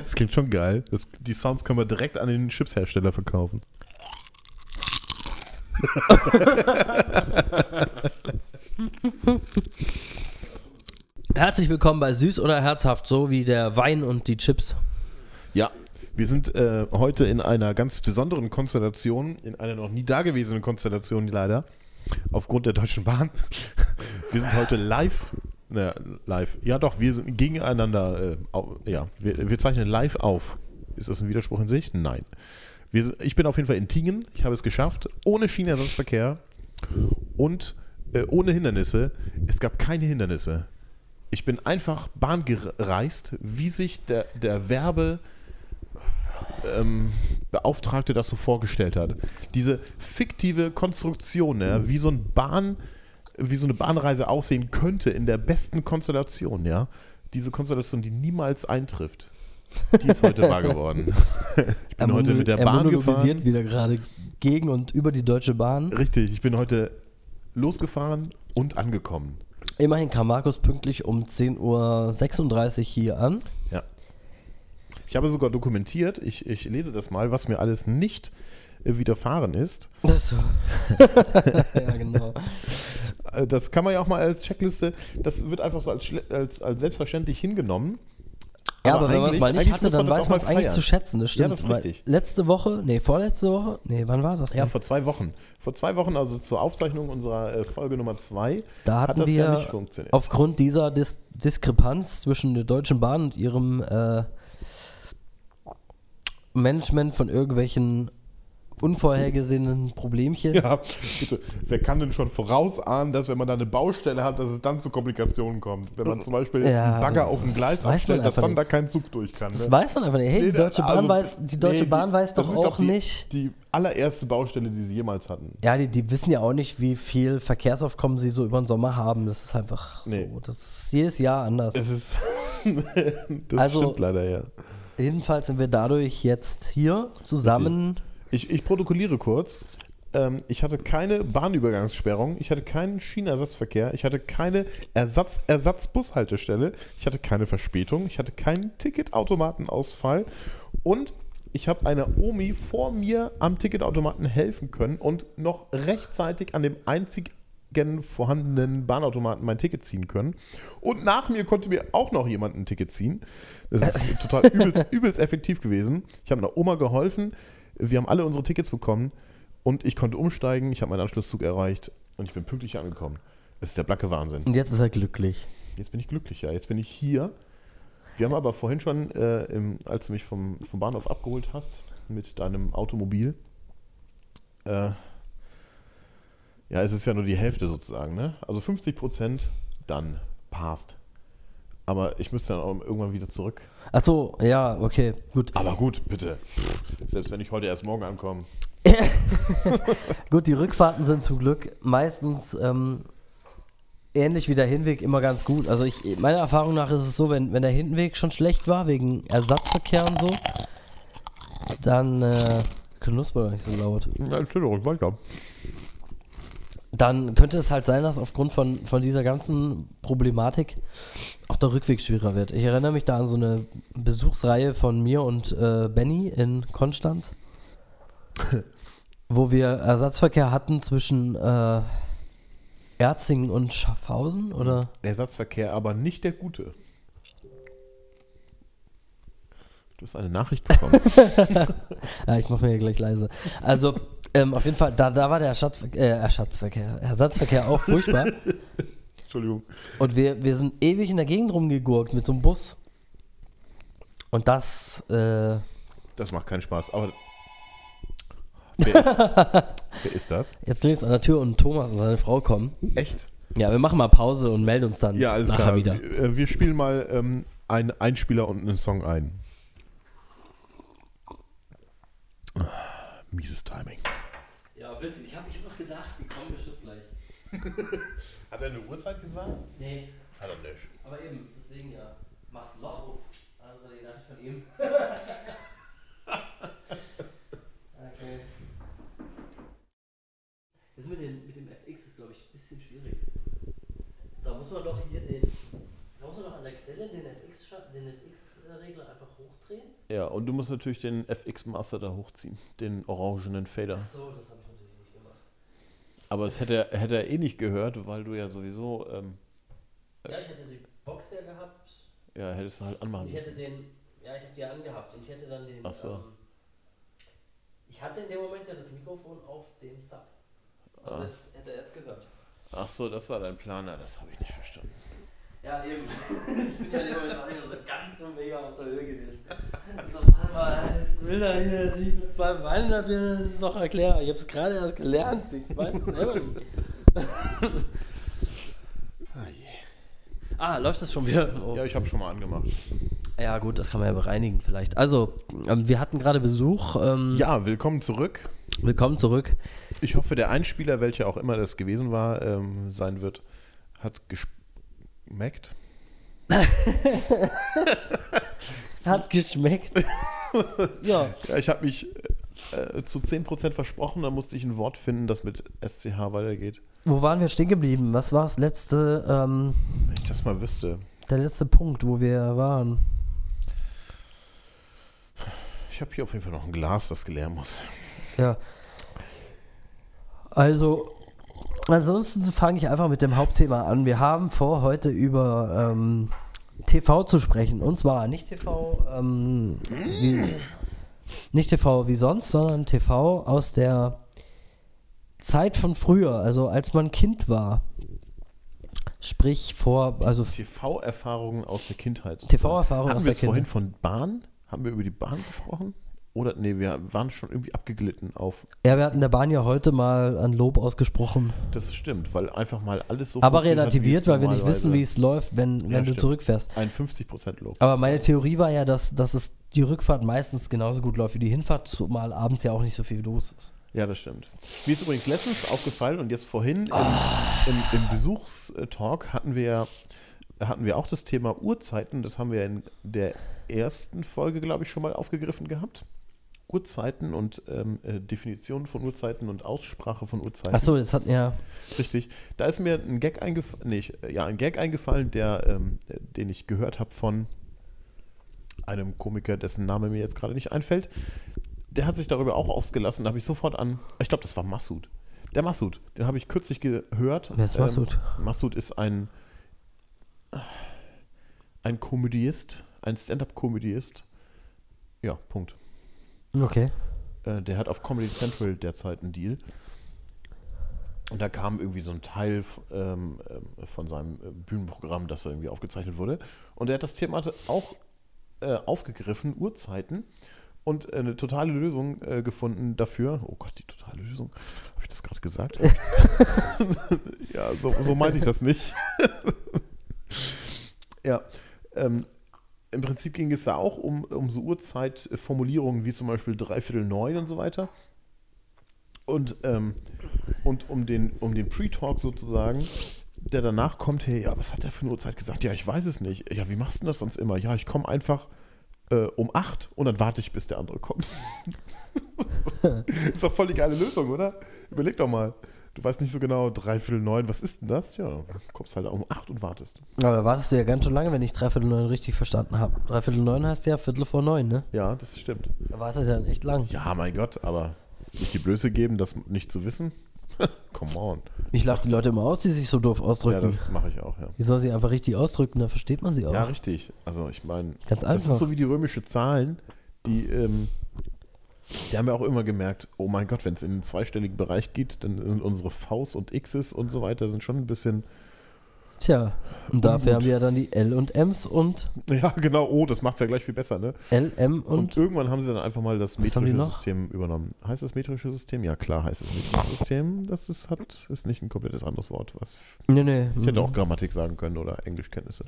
Das klingt schon geil. Das, die Sounds können wir direkt an den Chipshersteller verkaufen. Herzlich willkommen bei Süß oder Herzhaft, so wie der Wein und die Chips. Ja, wir sind äh, heute in einer ganz besonderen Konstellation, in einer noch nie dagewesenen Konstellation leider, aufgrund der Deutschen Bahn. Wir sind heute live, naja, live, ja doch, wir sind gegeneinander, äh, ja, wir, wir zeichnen live auf. Ist das ein Widerspruch in sich? Nein. Wir, ich bin auf jeden Fall in Tingen, ich habe es geschafft, ohne Schienenersatzverkehr und äh, ohne Hindernisse. Es gab keine Hindernisse. Ich bin einfach Bahn gereist, wie sich der, der Werbe ähm, Beauftragte das so vorgestellt hat. Diese fiktive Konstruktion, ja, wie so ein Bahn, wie so eine Bahnreise aussehen könnte in der besten Konstellation, ja. Diese Konstellation, die niemals eintrifft. Die ist heute wahr geworden. Ich bin heute mit der er Bahn gefahren. wieder gerade gegen und über die Deutsche Bahn. Richtig, ich bin heute losgefahren und angekommen. Immerhin kam Markus pünktlich um 10.36 Uhr hier an. Ja. Ich habe sogar dokumentiert, ich, ich lese das mal, was mir alles nicht widerfahren ist. Das so. ja, genau. Äh, Das kann man ja auch mal als Checkliste, das wird einfach so als, als, als selbstverständlich hingenommen. Ja, aber, wenn man es mal nicht hatte, dann weiß man es eigentlich zu schätzen. Das stimmt. Ja, das ist richtig. Letzte Woche, nee, vorletzte Woche, nee, wann war das denn? Ja, vor zwei Wochen. Vor zwei Wochen, also zur Aufzeichnung unserer äh, Folge Nummer zwei, da hat hatten das wir ja nicht funktioniert. aufgrund dieser Dis Diskrepanz zwischen der Deutschen Bahn und ihrem äh, Management von irgendwelchen unvorhergesehenen Problemchen. Ja, bitte. Wer kann denn schon vorausahnen, dass wenn man da eine Baustelle hat, dass es dann zu Komplikationen kommt? Wenn man zum Beispiel Ja, einen Bagger auf dem Gleis abstellt, dass dann nicht. da kein Zug durch kann. Das ne? weiß man einfach nicht. Hey, die Deutsche Bahn, also, weiß, die Deutsche nee, Bahn weiß doch auch die, nicht. Die allererste Baustelle, die sie jemals hatten. Ja, die, die wissen ja auch nicht, wie viel Verkehrsaufkommen sie so über den Sommer haben. Das ist einfach Nee. so. Das ist jedes Jahr anders. Es ist. das Also- stimmt leider, ja. Jedenfalls sind wir dadurch jetzt hier zusammen. Ich, ich protokolliere kurz. Ähm, ich hatte keine Bahnübergangssperrung, ich hatte keinen Schienenersatzverkehr, ich hatte keine Ersatz, Ersatzbushaltestelle, ich hatte keine Verspätung, ich hatte keinen Ticketautomatenausfall und ich habe einer Omi vor mir am Ticketautomaten helfen können und noch rechtzeitig an dem einzigen vorhandenen Bahnautomaten mein Ticket ziehen können. Und nach mir konnte mir auch noch jemand ein Ticket ziehen. Das ist total übelst, übelst effektiv gewesen. Ich habe einer Oma geholfen. Wir haben alle unsere Tickets bekommen und ich konnte umsteigen. Ich habe meinen Anschlusszug erreicht und ich bin pünktlich angekommen. Es ist der blacke Wahnsinn. Und jetzt ist er glücklich. Jetzt bin ich glücklicher. Jetzt bin ich hier. Wir haben aber vorhin schon, äh, im, als du mich vom, vom Bahnhof abgeholt hast, mit deinem Automobil, äh, ja, es ist ja nur die Hälfte sozusagen, ne? Also 50 Prozent, dann passt. Aber ich müsste dann auch irgendwann wieder zurück. Ach so, ja, okay, gut. Aber gut, bitte. Pff, Selbst wenn ich heute erst morgen ankomme. Gut, die Rückfahrten sind zum Glück meistens ähm, ähnlich wie der Hinweg immer ganz gut. Also ich, meiner Erfahrung nach ist es so, wenn, wenn der Hinweg schon schlecht war, wegen Ersatzverkehr und so, dann äh, knusper doch nicht so laut. Ja, Entschuldigung, weiter. Dann könnte es halt sein, dass aufgrund von, von dieser ganzen Problematik auch der Rückweg schwerer wird. Ich erinnere mich da an so eine Besuchsreihe von mir und äh, Benny in Konstanz, wo wir Ersatzverkehr hatten zwischen äh, Erzingen und Schaffhausen, oder? Ersatzverkehr, aber nicht der gute. Du hast eine Nachricht bekommen. Ja, ich mache mir hier gleich leise. Also, ähm, auf jeden Fall, da, da war der Ersatzverkehr, äh, Ersatzverkehr, Ersatzverkehr auch furchtbar. Entschuldigung. Und wir, wir sind ewig in der Gegend rumgegurkt mit so einem Bus. Und das, äh, Das macht keinen Spaß. Aber. Wer ist, wer ist das? jetzt klingelt es an der Tür und Thomas und seine Frau kommen. Echt? Ja, wir machen mal Pause und melden uns dann Ja, alles nachher klar. wieder. Wir, äh, wir spielen mal ähm, einen Einspieler und einen Song ein. Ah, Mieses Timing. Ein bisschen. Ich habe ich hab noch gedacht, die kommen bestimmt gleich. Hat er eine Uhrzeit gesagt? Nee, Hat er nicht. aber eben, deswegen ja. Mach's Loch auf. Also die Nachricht von ihm. okay. Das mit, den, mit dem FX ist, glaube ich, ein bisschen schwierig. Da muss man doch hier den. Da muss man doch an der Quelle den FX-Regler FX einfach hochdrehen? Ja, und du musst natürlich den FX Master da hochziehen, den orangenen Fader. Achso, das habe ich natürlich nicht gemacht. Aber es hätte, er- hätte er eh nicht gehört, weil du ja sowieso, ähm, Ja, ich hätte die Box ja gehabt. ja, hättest du halt anmachen Ich hätte müssen. den, ja, ich habe die angehabt und ich hätte dann den. Ach so. Ähm, ich hatte in dem Moment ja das Mikrofon auf dem Sub. Also Ah. das hätte er es gehört. Ach so, das war dein Planer, das habe ich nicht verstanden. Ja, eben. ich bin ja in dem Moment auch so ganz so mega auf der Höhe gewesen. So, will er hier nicht mit zwei hier das noch erklären. Ich habe es gerade erst gelernt. Ich weiß es selber nicht. Ah, je. Ah, läuft das schon wieder? Oh. Ja, ich habe schon mal angemacht. Ja, gut, das kann man ja bereinigen vielleicht. Also, ähm, wir hatten gerade Besuch. Ähm, Ja, willkommen zurück. Willkommen zurück. Ich hoffe, der Einspieler, welcher auch immer das gewesen war, ähm, sein wird, hat geschmeckt. Es hat geschmeckt. ja. Ja, ich habe mich äh, zu 10% versprochen, da musste ich ein Wort finden, das mit SCH weitergeht. Wo waren wir stehen geblieben? Was war das letzte, ähm, Wenn ich das mal wüsste. der letzte Punkt, wo wir waren? Ich habe hier auf jeden Fall noch ein Glas, das geleert muss. Ja. Also, ansonsten fange ich einfach mit dem Hauptthema an. Wir haben vor, heute über ähm, TV zu sprechen. Und zwar nicht TV, ähm, wie, nicht TV wie sonst, sondern TV aus der Zeit von früher, also als man Kind war. Sprich vor, also TV-Erfahrungen aus der Kindheit. TV-Erfahrungen aus wir der es vorhin Kindheit. von Bahn? Haben wir über die Bahn gesprochen? Oder, nee, wir waren schon irgendwie abgeglitten auf. Ja, wir hatten der Bahn ja heute mal ein Lob ausgesprochen. Das stimmt, weil einfach mal alles so aber relativiert, weil wir nicht wissen, wie es läuft, wenn, wenn Ja, du stimmt. zurückfährst. Ein 50% Lob. Aber meine Theorie war ja, dass, dass es die Rückfahrt meistens genauso gut läuft wie die Hinfahrt, zumal abends ja auch nicht so viel los ist. Ja, das stimmt. Mir ist übrigens letztens aufgefallen und jetzt vorhin im, Ah. im, im Besuchstalk hatten wir, hatten wir auch das Thema Uhrzeiten. Das haben wir in der ersten Folge, glaube ich, schon mal aufgegriffen gehabt. Uhrzeiten und ähm, äh, Definition von Uhrzeiten und Aussprache von Uhrzeiten. Achso, das hat ja. Richtig. Da ist mir ein Gag eingefallen, nee, ich- ja, ein Gag eingefallen, der, ähm, äh, den ich gehört habe von einem Komiker, dessen Name mir jetzt gerade nicht einfällt. Der hat sich darüber auch ausgelassen. Da habe ich sofort an, ich glaube, das war Massoud. Der Massoud, den habe ich kürzlich gehört. Wer ist Massoud? Ähm, Massoud ist ein, ein Komödiist, ein Stand-up-Komödiist. Ja, Punkt. Okay. Äh, der hat auf Comedy Central derzeit einen Deal. Und da kam irgendwie so ein Teil ähm, ähm, von seinem äh, Bühnenprogramm, das da irgendwie aufgezeichnet wurde. Und er hat das Thema auch äh, aufgegriffen, Uhrzeiten, und äh, eine totale Lösung äh, gefunden dafür. Oh Gott, die totale Lösung. Habe ich das gerade gesagt? ja, so, so meinte ich das nicht. ja. Ähm, Im Prinzip ging es da auch um, um so Uhrzeitformulierungen wie zum Beispiel dreiviertel neun und so weiter. Und, ähm, und um den, um den Pre-Talk sozusagen, der danach kommt, hey, ja, was hat der für eine Uhrzeit gesagt? Ja, ich weiß es nicht. Ja, wie machst du das sonst immer? Ja, ich komme einfach äh, um acht und dann warte ich, bis der andere kommt. ist doch voll die geile Lösung, oder? Überleg doch mal. Du weißt nicht so genau, dreiviertel neun, was ist denn das? Ja, kommst halt um acht und wartest. Aber wartest du ja ganz schön lange, wenn ich Dreiviertel neun richtig verstanden habe. Dreiviertel neun heißt ja Viertel vor neun, ne? Ja, das stimmt. Da wartet ja echt lang. Ja, mein Gott, aber sich die Blöße geben, das nicht zu wissen? Come on. Ich lache die Leute immer aus, die sich so doof Ja, ausdrücken. das mache ich auch, ja. die sollen sie einfach richtig ausdrücken, dann versteht man sie auch. Ja, richtig. Also ich meine, Ganz das ist so wie die römische Zahlen, die, ähm, die haben wir auch immer gemerkt, oh mein Gott, wenn es in den zweistelligen Bereich geht, dann sind unsere Vs und Xs und so weiter sind schon ein bisschen, Tja, und dafür haben wir ja dann die L und Ms und ja genau, oh, das macht es ja gleich viel besser, ne? L, M Und, und, irgendwann haben sie dann einfach mal das metrische? System übernommen. Heißt das metrische System? Ja, klar heißt es metrische System. Das ist, hat, ist nicht ein komplettes anderes Wort. Was Nee, nee. ich hätte mhm. auch Grammatik sagen können oder Englischkenntnisse.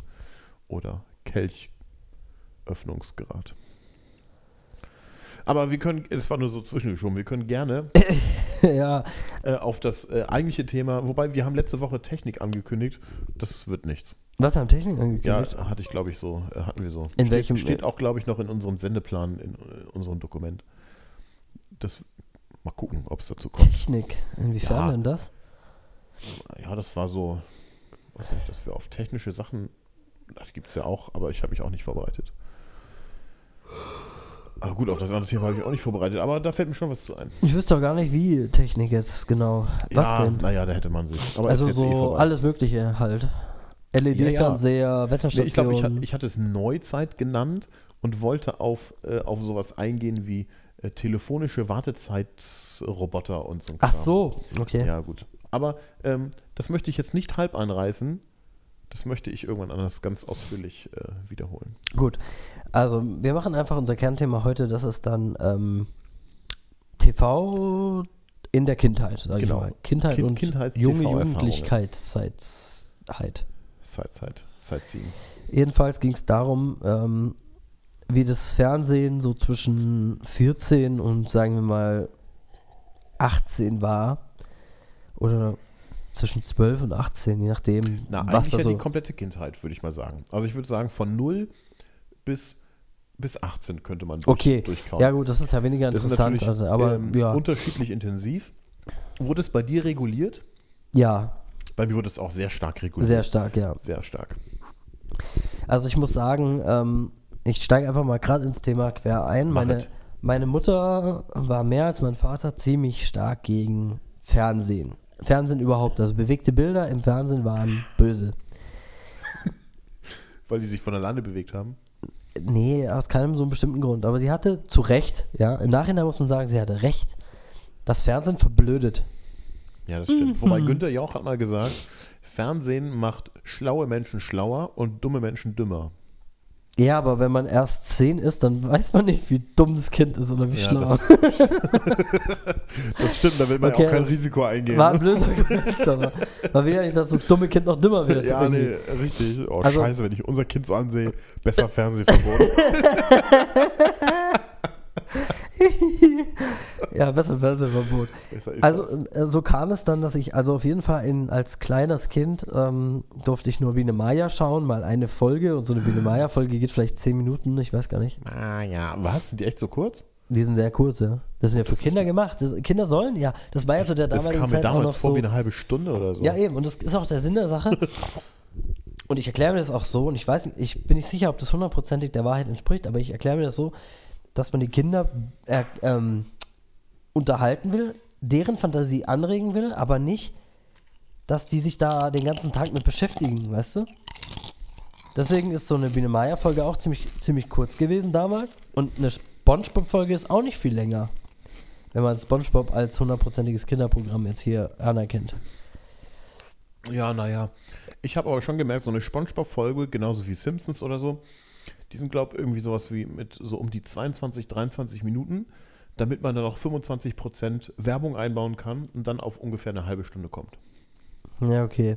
Oder Kelchöffnungsgrad. Aber wir können, das war nur so zwischengeschoben, wir können gerne ja, äh, auf das äh, eigentliche Thema, wobei wir haben letzte Woche Technik angekündigt, das wird nichts. was haben Technik Ja, angekündigt? hatte ich glaube ich so, äh, hatten wir so. In steht, welchem- Steht auch glaube ich noch in unserem Sendeplan, in äh, unserem Dokument. Das, mal gucken, ob es dazu kommt. Technik. Inwiefern Ja. denn das? Ja, das war so, weiß nicht, dass wir auf technische Sachen Das gibt es ja auch, aber ich habe mich auch nicht vorbereitet. Aber gut, auf das andere Thema habe ich auch nicht vorbereitet, aber da fällt mir schon was zu ein. Ich wüsste doch gar nicht, wie Technik jetzt genau. Was ja, denn? Naja, da hätte man sich. Aber also eh so vorbei. alles Mögliche halt. LED-Fernseher, Nee, Wetterstation. ich glaube, ich, hat- ich hatte es Neuzeit genannt und wollte auf, äh, auf sowas eingehen wie äh, telefonische Wartezeitsroboter und so ein Ach so, okay. Ja, gut. Aber ähm, das möchte ich jetzt nicht halb einreißen. Das möchte ich irgendwann anders ganz ausführlich äh, wiederholen. Gut. Also, wir machen einfach unser Kernthema heute, das ist dann ähm, TV in der Kindheit, sag Genau. ich mal. Kindheit Kind- und Kindheits- junge. Jugendlichkeit seit halt. Zeit, Zeit, Zeit ziehen. Jedenfalls ging es darum, ähm, wie das Fernsehen so zwischen 14 und sagen wir mal 18 war. Oder zwischen 12 und 18, je nachdem, Na, was eigentlich ja so. die komplette Kindheit, würde ich mal sagen. Also ich würde sagen, von 0 bis, bis 18 könnte man durch, Okay, durchkauen. ja gut, das ist ja weniger interessant, also, aber ähm, ja, unterschiedlich intensiv. Wurde es bei dir reguliert? ja, Bei mir wurde es auch sehr stark reguliert. sehr stark, ja. Sehr stark. Also ich muss sagen, ähm, ich steige einfach mal gerade ins Thema quer ein. Meine, meine Mutter war mehr als mein Vater ziemlich stark gegen Fernsehen. Fernsehen überhaupt, also bewegte Bilder im Fernsehen waren böse. Weil die sich von alleine bewegt haben. Nee, aus keinem so einem bestimmten Grund. Aber die hatte zu Recht, ja, im Nachhinein muss man sagen, sie hatte recht. Das Fernsehen verblödet. Ja, das stimmt. Mhm. Wobei Günther Jauch hat mal gesagt, Fernsehen macht schlaue Menschen schlauer und dumme Menschen dümmer. Ja, aber wenn man erst zehn ist, dann weiß man nicht, wie dumm das Kind ist oder wie Ja, schlau. das, das stimmt, da will man Okay, ja auch kein das Risiko eingehen. War ein ne? blöder Argument, aber man will ja nicht, dass das dumme Kind noch dümmer wird. Ja, irgendwie. nee, richtig. Oh, Also- scheiße, wenn ich unser Kind so ansehe, besser Fernsehverbot. Ja, besser Fernsehverbot. besser ist Also das. äh, so kam es dann, dass ich, also auf jeden Fall in, als kleines Kind ähm, durfte ich nur Biene Maya schauen, mal eine Folge und so eine Biene Maya Folge geht vielleicht zehn Minuten, ich weiß gar nicht. Ah ja, was? Sind die echt so kurz? Die sind sehr kurz, ja. Das sind ja für Das Kinder gemacht. Das, Kinder sollen, ja. Das war ja zu der Das damaligen kam mir Zeit damals noch vor so. wie eine halbe Stunde oder so. Ja, eben. Und das ist auch der Sinn der Sache. Und ich erkläre mir das auch so, und ich weiß nicht, ich bin nicht sicher, ob das hundertprozentig der Wahrheit entspricht, aber ich erkläre mir das so, dass man die Kinder äh, ähm, unterhalten will, deren Fantasie anregen will, aber nicht, dass die sich da den ganzen Tag mit beschäftigen, weißt du? Deswegen ist so eine Biene Maya Folge auch ziemlich, ziemlich kurz gewesen damals und eine Spongebob Folge ist auch nicht viel länger, wenn man Spongebob als hundertprozentiges Kinderprogramm jetzt hier anerkennt. Ja, naja. Ich habe aber schon gemerkt, so eine Spongebob-Folge, genauso wie Simpsons oder so, die sind, glaube ich, irgendwie sowas wie mit so um die 22, 23 Minuten, damit man dann auch 25% Werbung einbauen kann und dann auf ungefähr eine halbe Stunde kommt. Ja, okay.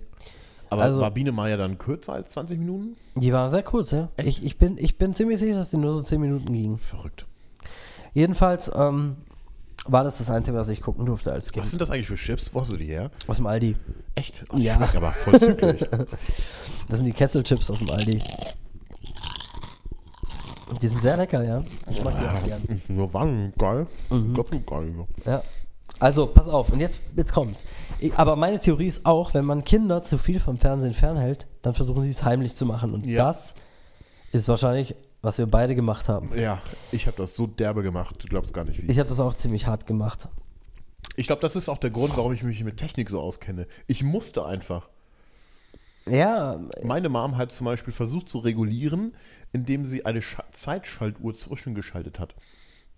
Aber Also- war Biene dann kürzer als 20 Minuten? Die waren sehr kurz, ja. Echt? Ich, ich, bin, ich bin ziemlich sicher, dass die nur so 10 Minuten gingen. Verrückt. Jedenfalls ähm, war das das Einzige, was ich gucken durfte als Kind. Was sind das eigentlich für Chips? Wo hast du die her? Aus dem Aldi. Echt? Oh, Ja. aber voll zügig. Das sind die Kesselchips aus dem Aldi. Die sind sehr lecker, ja. Ich mag die auch gern. Nur waren geil. Mhm. Ganz geil. Ja. Also, pass auf, und jetzt, jetzt kommt's. Ich, aber meine Theorie ist auch, wenn man Kinder zu viel vom Fernsehen fernhält, dann versuchen sie es heimlich zu machen. Und Ja. das ist wahrscheinlich, was wir beide gemacht haben. Ja, ich habe das so derbe gemacht. Du glaubst gar nicht wie. Ich habe das auch ziemlich hart gemacht. Ich glaube, das ist auch der Grund, warum ich mich mit Technik so auskenne. Ich musste einfach. Ja, Meine Mom hat zum Beispiel versucht zu regulieren, indem sie eine Scha Zeitschaltuhr zwischengeschaltet hat.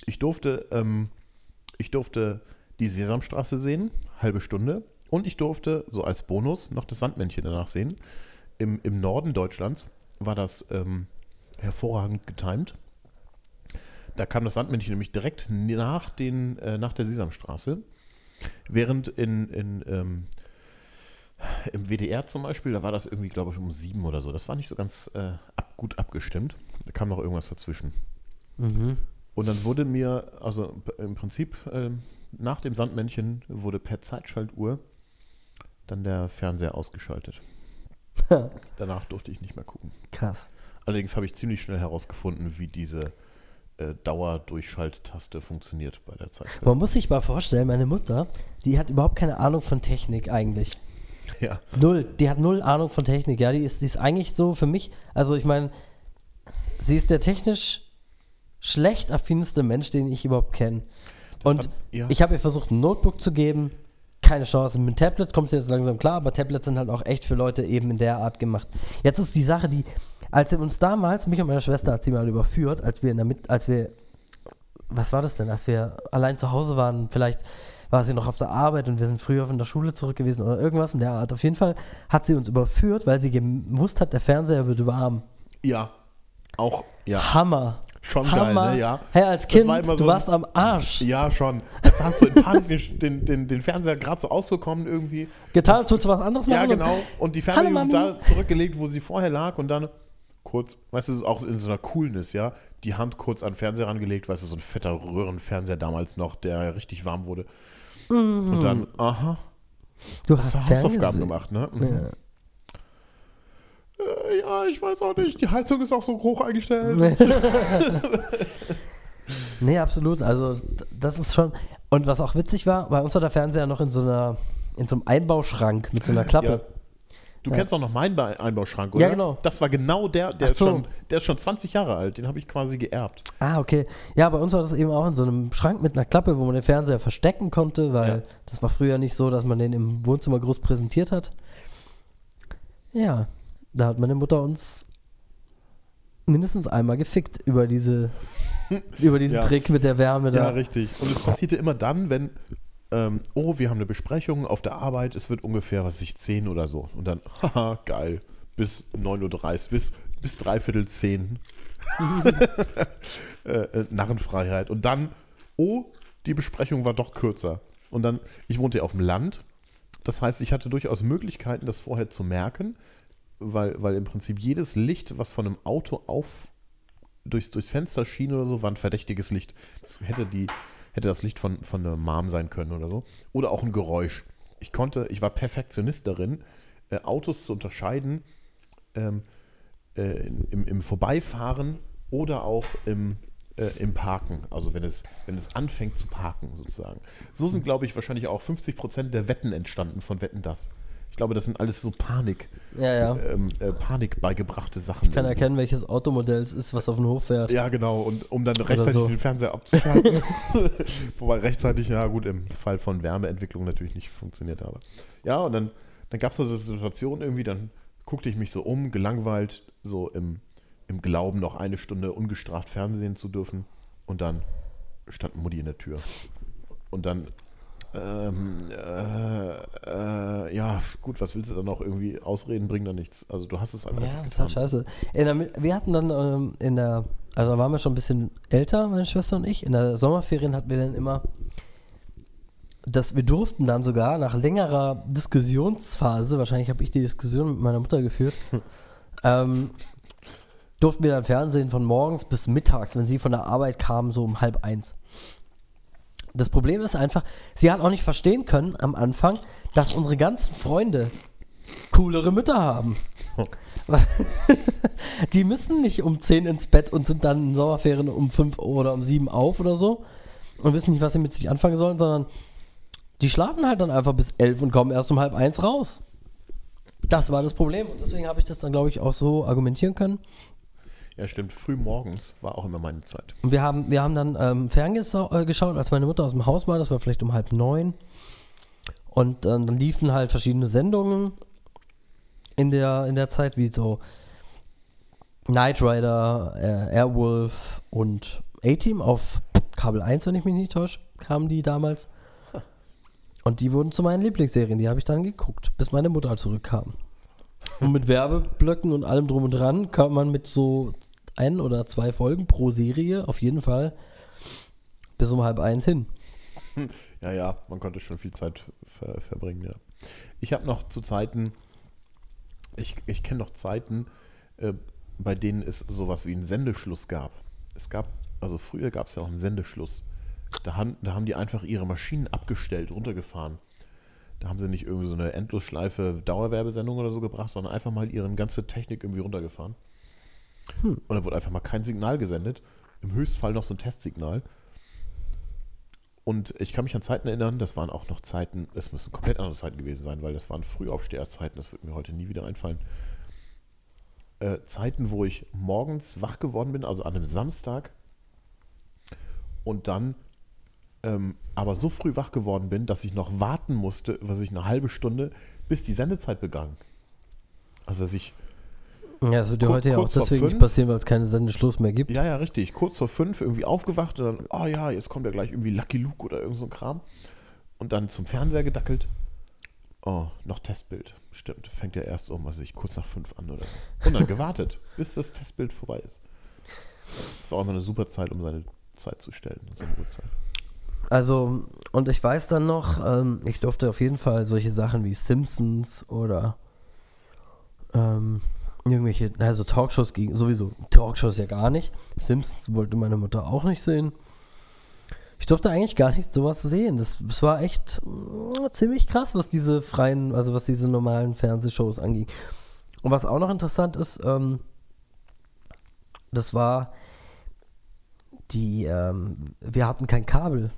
Ich durfte, ähm, ich durfte die Sesamstraße sehen, halbe Stunde, und ich durfte, so als Bonus, noch das Sandmännchen danach sehen. Im, im Norden Deutschlands war das ähm, hervorragend getimt. Da kam das Sandmännchen nämlich direkt nach, den, äh, nach der Sesamstraße. Während in, in ähm, im WDR zum Beispiel, da war das irgendwie, glaube ich, um sieben oder so. Das war nicht so ganz äh, ab, gut abgestimmt. Da kam noch irgendwas dazwischen. mhm. Und dann wurde mir, also im Prinzip ähm, nach dem Sandmännchen wurde per Zeitschaltuhr dann der Fernseher ausgeschaltet. Danach durfte ich nicht mehr gucken. krass. Allerdings habe ich ziemlich schnell herausgefunden, wie diese äh, Dauerdurchschalttaste funktioniert bei der Zeitschaltuhr. Man muss sich mal vorstellen, meine Mutter, die hat überhaupt keine Ahnung von Technik eigentlich. Ja. Null. Die hat null Ahnung von Technik. Ja, die ist, die ist eigentlich so für mich. Also, ich meine, sie ist der technisch schlecht affinste Mensch, den ich überhaupt kenne. Und hat- ja. ich habe ihr versucht, ein Notebook zu geben. Keine Chance. Mit dem Tablet kommt sie jetzt langsam klar, aber Tablets sind halt auch echt für Leute eben in der Art gemacht. Jetzt ist die Sache, die, als sie uns damals, mich und meine Schwester hat sie mal überführt, als wir in der Mit als wir, was war das denn, als wir allein zu Hause waren, vielleicht war sie noch auf der Arbeit und wir sind früher von der Schule zurück gewesen oder irgendwas in der Art. Auf jeden Fall hat sie uns überführt, weil sie gewusst hat, der Fernseher wird warm. Ja. Auch, ja. Hammer. Schon Hammer. geil, ne? Ja. Hey, als Das Kind, war du so warst am Arsch. Ja, schon. Jetzt hast du in Panik den, den, den Fernseher gerade so ausbekommen irgendwie. Getan, als würdest du was anderes machen. Ja, genau. Und die Fernbedienung da zurückgelegt, wo sie vorher lag und dann kurz, weißt du, es ist auch in so einer Coolness, ja, die Hand kurz an den Fernseher rangelegt, weißt du, so ein fetter Röhrenfernseher damals noch, der richtig warm wurde. Und dann, aha, Du hast hast Hausaufgaben gemacht, ne? Mhm. Äh, ja, ich weiß auch nicht, die Heizung ist auch so hoch eingestellt. Nee, absolut. Also, das ist schon. Und was auch witzig war, bei uns war der Fernseher noch in so einer, in so einem Einbauschrank mit so einer Klappe. Ja. Du Ja. kennst auch noch meinen Einbauschrank, oder? Ja, genau. Das war genau der, der, Ach ist, so. schon, der ist schon 20 Jahre alt, den habe ich quasi geerbt. Ah, okay. Ja, bei uns war das eben auch in so einem Schrank mit einer Klappe, wo man den Fernseher verstecken konnte, weil Ja. das war früher nicht so, dass man den im Wohnzimmer groß präsentiert hat. Ja, da hat meine Mutter uns mindestens einmal gefickt über diese über diesen Ja. Trick mit der Wärme Ja, da. richtig. Und es passierte immer dann, wenn, ähm, oh, wir haben eine Besprechung auf der Arbeit, es wird ungefähr, was ich, 10 oder so. Und dann, haha, geil, bis 9.30 Uhr, bis, bis dreiviertel 10. äh, äh, Narrenfreiheit. Und dann, oh, die Besprechung war doch kürzer. Und dann, ich wohnte ja auf dem Land. Das heißt, ich hatte durchaus Möglichkeiten, das vorher zu merken, weil, weil im Prinzip jedes Licht, was von einem Auto auf durchs, durchs Fenster schien oder so, war ein verdächtiges Licht. Das hätte, die, hätte das Licht von, von einer Mom sein können oder so. Oder auch ein Geräusch. Ich konnte, ich war Perfektionist darin, äh, Autos zu unterscheiden ähm, äh, im, im Vorbeifahren oder auch im, äh, im Parken. Also wenn es, wenn es anfängt zu parken sozusagen. So sind, glaube ich, wahrscheinlich auch 50 Prozent der Wetten entstanden von Wetten das. Ich glaube, das sind alles so Panik, Ja, ja. ähm, äh, Panik beigebrachte Sachen. Ich kann erkennen, welches Automodell es ist, was auf den Hof fährt. Ja, genau. Und um dann rechtzeitig so. den Fernseher abzuschalten. Wobei rechtzeitig, ja gut, im Fall von Wärmeentwicklung natürlich nicht funktioniert aber. Ja, und dann, dann gab es so eine Situation irgendwie, dann guckte ich mich so um, gelangweilt, so im, im Glauben, noch eine Stunde ungestraft Fernsehen zu dürfen. Und dann stand Mutti in der Tür. Und dann, ähm, äh, äh, ja, gut, was willst du dann noch irgendwie ausreden, bringt da nichts. Also du hast es einfach Ja, ist halt scheiße. Der, wir hatten dann ähm, in der, also da waren wir schon ein bisschen älter, meine Schwester und ich. In der Sommerferien hatten wir dann immer, dass wir durften dann sogar nach längerer Diskussionsphase, wahrscheinlich habe ich die Diskussion mit meiner Mutter geführt, ähm, durften wir dann Fernsehen von morgens bis mittags, wenn sie von der Arbeit kam, so um halb eins. Das Problem ist einfach, sie hat auch nicht verstehen können am Anfang, dass unsere ganzen Freunde coolere Mütter haben. Die müssen nicht um 10 ins Bett und sind dann in Sommerferien um 5 oder um 7 auf oder so und wissen nicht, was sie mit sich anfangen sollen, sondern die schlafen halt dann einfach bis 11 und kommen erst um halb eins raus. Das war das Problem und deswegen habe ich das dann, glaube ich, auch so argumentieren können. Ja, stimmt. Früh morgens war auch immer meine Zeit. Und wir haben, wir haben dann ähm, ferngeschaut, äh, geschaut, als meine Mutter aus dem Haus war, das war vielleicht um halb neun. Und ähm, dann liefen halt verschiedene Sendungen in der, in der Zeit, wie so Knight Rider, äh, Airwolf und A-Team auf Kabel 1, wenn ich mich nicht täusche, kamen die damals. Und die wurden zu meinen Lieblingsserien, die habe ich dann geguckt, bis meine Mutter zurückkam. Und mit Werbeblöcken und allem drum und dran kam man mit so ein oder zwei Folgen pro Serie auf jeden Fall bis um halb eins hin. Ja, ja, man konnte schon viel Zeit ver verbringen, ja. Ich habe noch zu Zeiten, ich, ich kenne noch Zeiten, äh, bei denen es sowas wie einen Sendeschluss gab. Es gab, also früher gab es ja auch einen Sendeschluss. Da haben, da haben die einfach ihre Maschinen abgestellt, runtergefahren. Da haben sie nicht irgendwie so eine Endlosschleife Dauerwerbesendung oder so gebracht, sondern einfach mal ihre ganze Technik irgendwie runtergefahren. Und dann wurde einfach mal kein Signal gesendet. Im Höchstfall noch so ein Testsignal. Und ich kann mich an Zeiten erinnern, das waren auch noch Zeiten, es müssen komplett andere Zeiten gewesen sein, weil das waren Frühaufsteherzeiten, das wird mir heute nie wieder einfallen. Äh, Zeiten, wo ich morgens wach geworden bin, also an einem Samstag, und dann ähm, aber so früh wach geworden bin, dass ich noch warten musste, was ich eine halbe Stunde, bis die Sendezeit begann. Also dass ich Ja, das Kur- heute ja auch deswegen nicht fünf? passieren, weil es keine Sendeschluss mehr gibt. Ja, ja, richtig. Kurz vor fünf irgendwie aufgewacht und dann, oh ja, jetzt kommt ja gleich irgendwie Lucky Luke oder irgend so ein Kram. Und dann zum Fernseher gedackelt. Oh, noch Testbild. Stimmt. Fängt ja erst um, was ich, kurz nach fünf an oder so. Und dann gewartet, bis das Testbild vorbei ist. Das war auch immer eine super Zeit, um seine Zeit zu stellen, seine Uhrzeit. Also, und ich weiß dann noch, ähm, ich durfte auf jeden Fall solche Sachen wie Simpsons oder ähm, irgendwelche, also Talkshows gegen, sowieso, Talkshows ja gar nicht. Simpsons wollte meine Mutter auch nicht sehen. Ich durfte eigentlich gar nicht sowas sehen. Das, das war echt mm, ziemlich krass, was diese freien, also was diese normalen Fernsehshows anging. Und was auch noch interessant ist, ähm, das war die, ähm, wir hatten kein Kabel.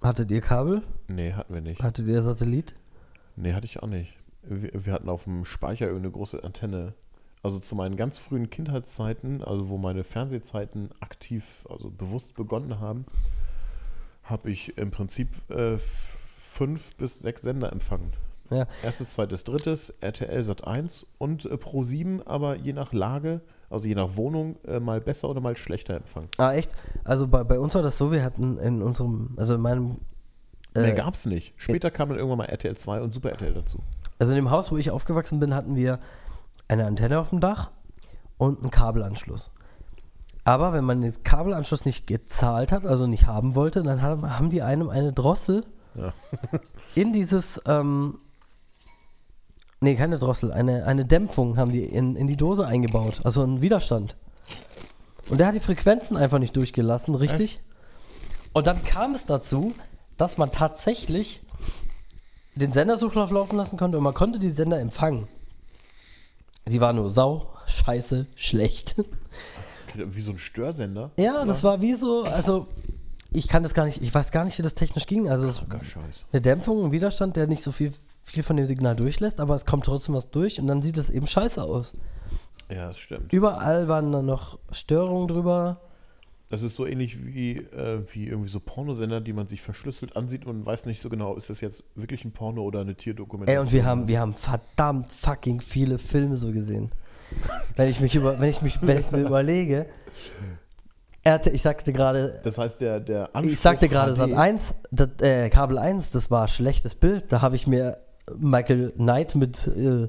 Hattet ihr Kabel? Nee, hatten wir nicht. Hattet ihr Satellit? Nee, hatte ich auch nicht. Wir, wir hatten auf dem Speicher irgendeine große Antenne. Also zu meinen ganz frühen Kindheitszeiten, also wo meine Fernsehzeiten aktiv, also bewusst begonnen haben, habe ich im Prinzip äh, fünf bis sechs Sender empfangen. Ja. Erstes, zweites, drittes, RTL Sat 1 und äh, Pro 7, aber je nach Lage, also je nach Wohnung, äh, mal besser oder mal schlechter empfangen. Ah, echt? Also bei, bei uns war das so, wir hatten in unserem, also in meinem, Mehr äh, gab es nicht. Später kam dann irgendwann mal RTL 2 und Super RTL dazu. also in dem Haus, wo ich aufgewachsen bin, hatten wir eine Antenne auf dem Dach und einen Kabelanschluss. Aber wenn man den Kabelanschluss nicht gezahlt hat, also nicht haben wollte, dann haben, haben die einem eine Drossel Ja. in dieses, ähm, nee, keine Drossel, eine, eine Dämpfung haben die in, in die Dose eingebaut, also einen Widerstand. Und der hat die Frequenzen einfach nicht durchgelassen, richtig? Und dann kam es dazu, dass man tatsächlich den Sendersuchlauf laufen lassen konnte und man konnte die Sender empfangen. Sie war nur sau, scheiße, schlecht. Wie so ein Störsender. ja, das war wie so, also ich kann das gar nicht, ich weiß gar nicht, wie das technisch ging. Also das, Gar scheiß. eine Dämpfung, ein Widerstand, der nicht so viel, viel von dem Signal durchlässt, aber es kommt trotzdem was durch und dann sieht es eben scheiße aus. Ja, das stimmt. Überall waren dann noch Störungen drüber. Das ist so ähnlich wie, äh, wie irgendwie so Pornosender, die man sich verschlüsselt ansieht und weiß nicht so genau, ist das jetzt wirklich ein Porno oder eine Tierdokumentation. Ey, und wir haben, wir haben verdammt fucking viele Filme so gesehen. wenn ich mich über, wenn ich mich, wenn ich mir überlege, RT, ich sagte gerade, Das heißt, der, der Anspruch ich sagte gerade Sat 1, das, äh, Kabel 1, das war schlechtes Bild. Da habe ich mir Michael Knight mit äh,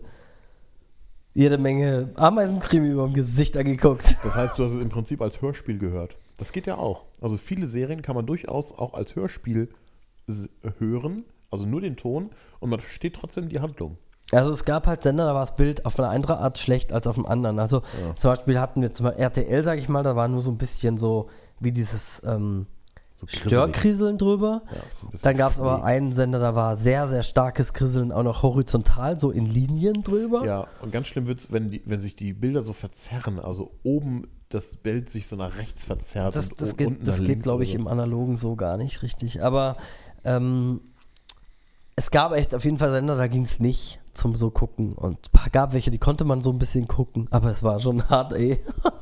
jede Menge Ameisencreme über dem Gesicht angeguckt. Das heißt, du hast es im Prinzip als Hörspiel gehört. Das geht ja auch. Also viele Serien kann man durchaus auch als Hörspiel hören, also nur den Ton, und man versteht trotzdem die Handlung. Also es gab halt Sender, da war das Bild auf eine andere Art schlecht als auf dem anderen. Also Ja. zum Beispiel hatten wir zum Beispiel RTL, sage ich mal, da war nur so ein bisschen so wie dieses ähm, So Störkriseln drüber. Ja, Dann gab es aber einen Sender, da war sehr, sehr starkes Kriseln, auch noch horizontal, so in Linien drüber. Ja, und ganz schlimm wird es, wenn, die- wenn sich die Bilder so verzerren. Also oben das Bild sich so nach rechts verzerrt. Das, und das geht, das geht glaube ich, so. im Analogen so gar nicht richtig. Aber ähm, es gab echt auf jeden Fall Sender, da ging es nicht zum so gucken. Und es gab welche, die konnte man so ein bisschen gucken, aber es war schon hart, ey.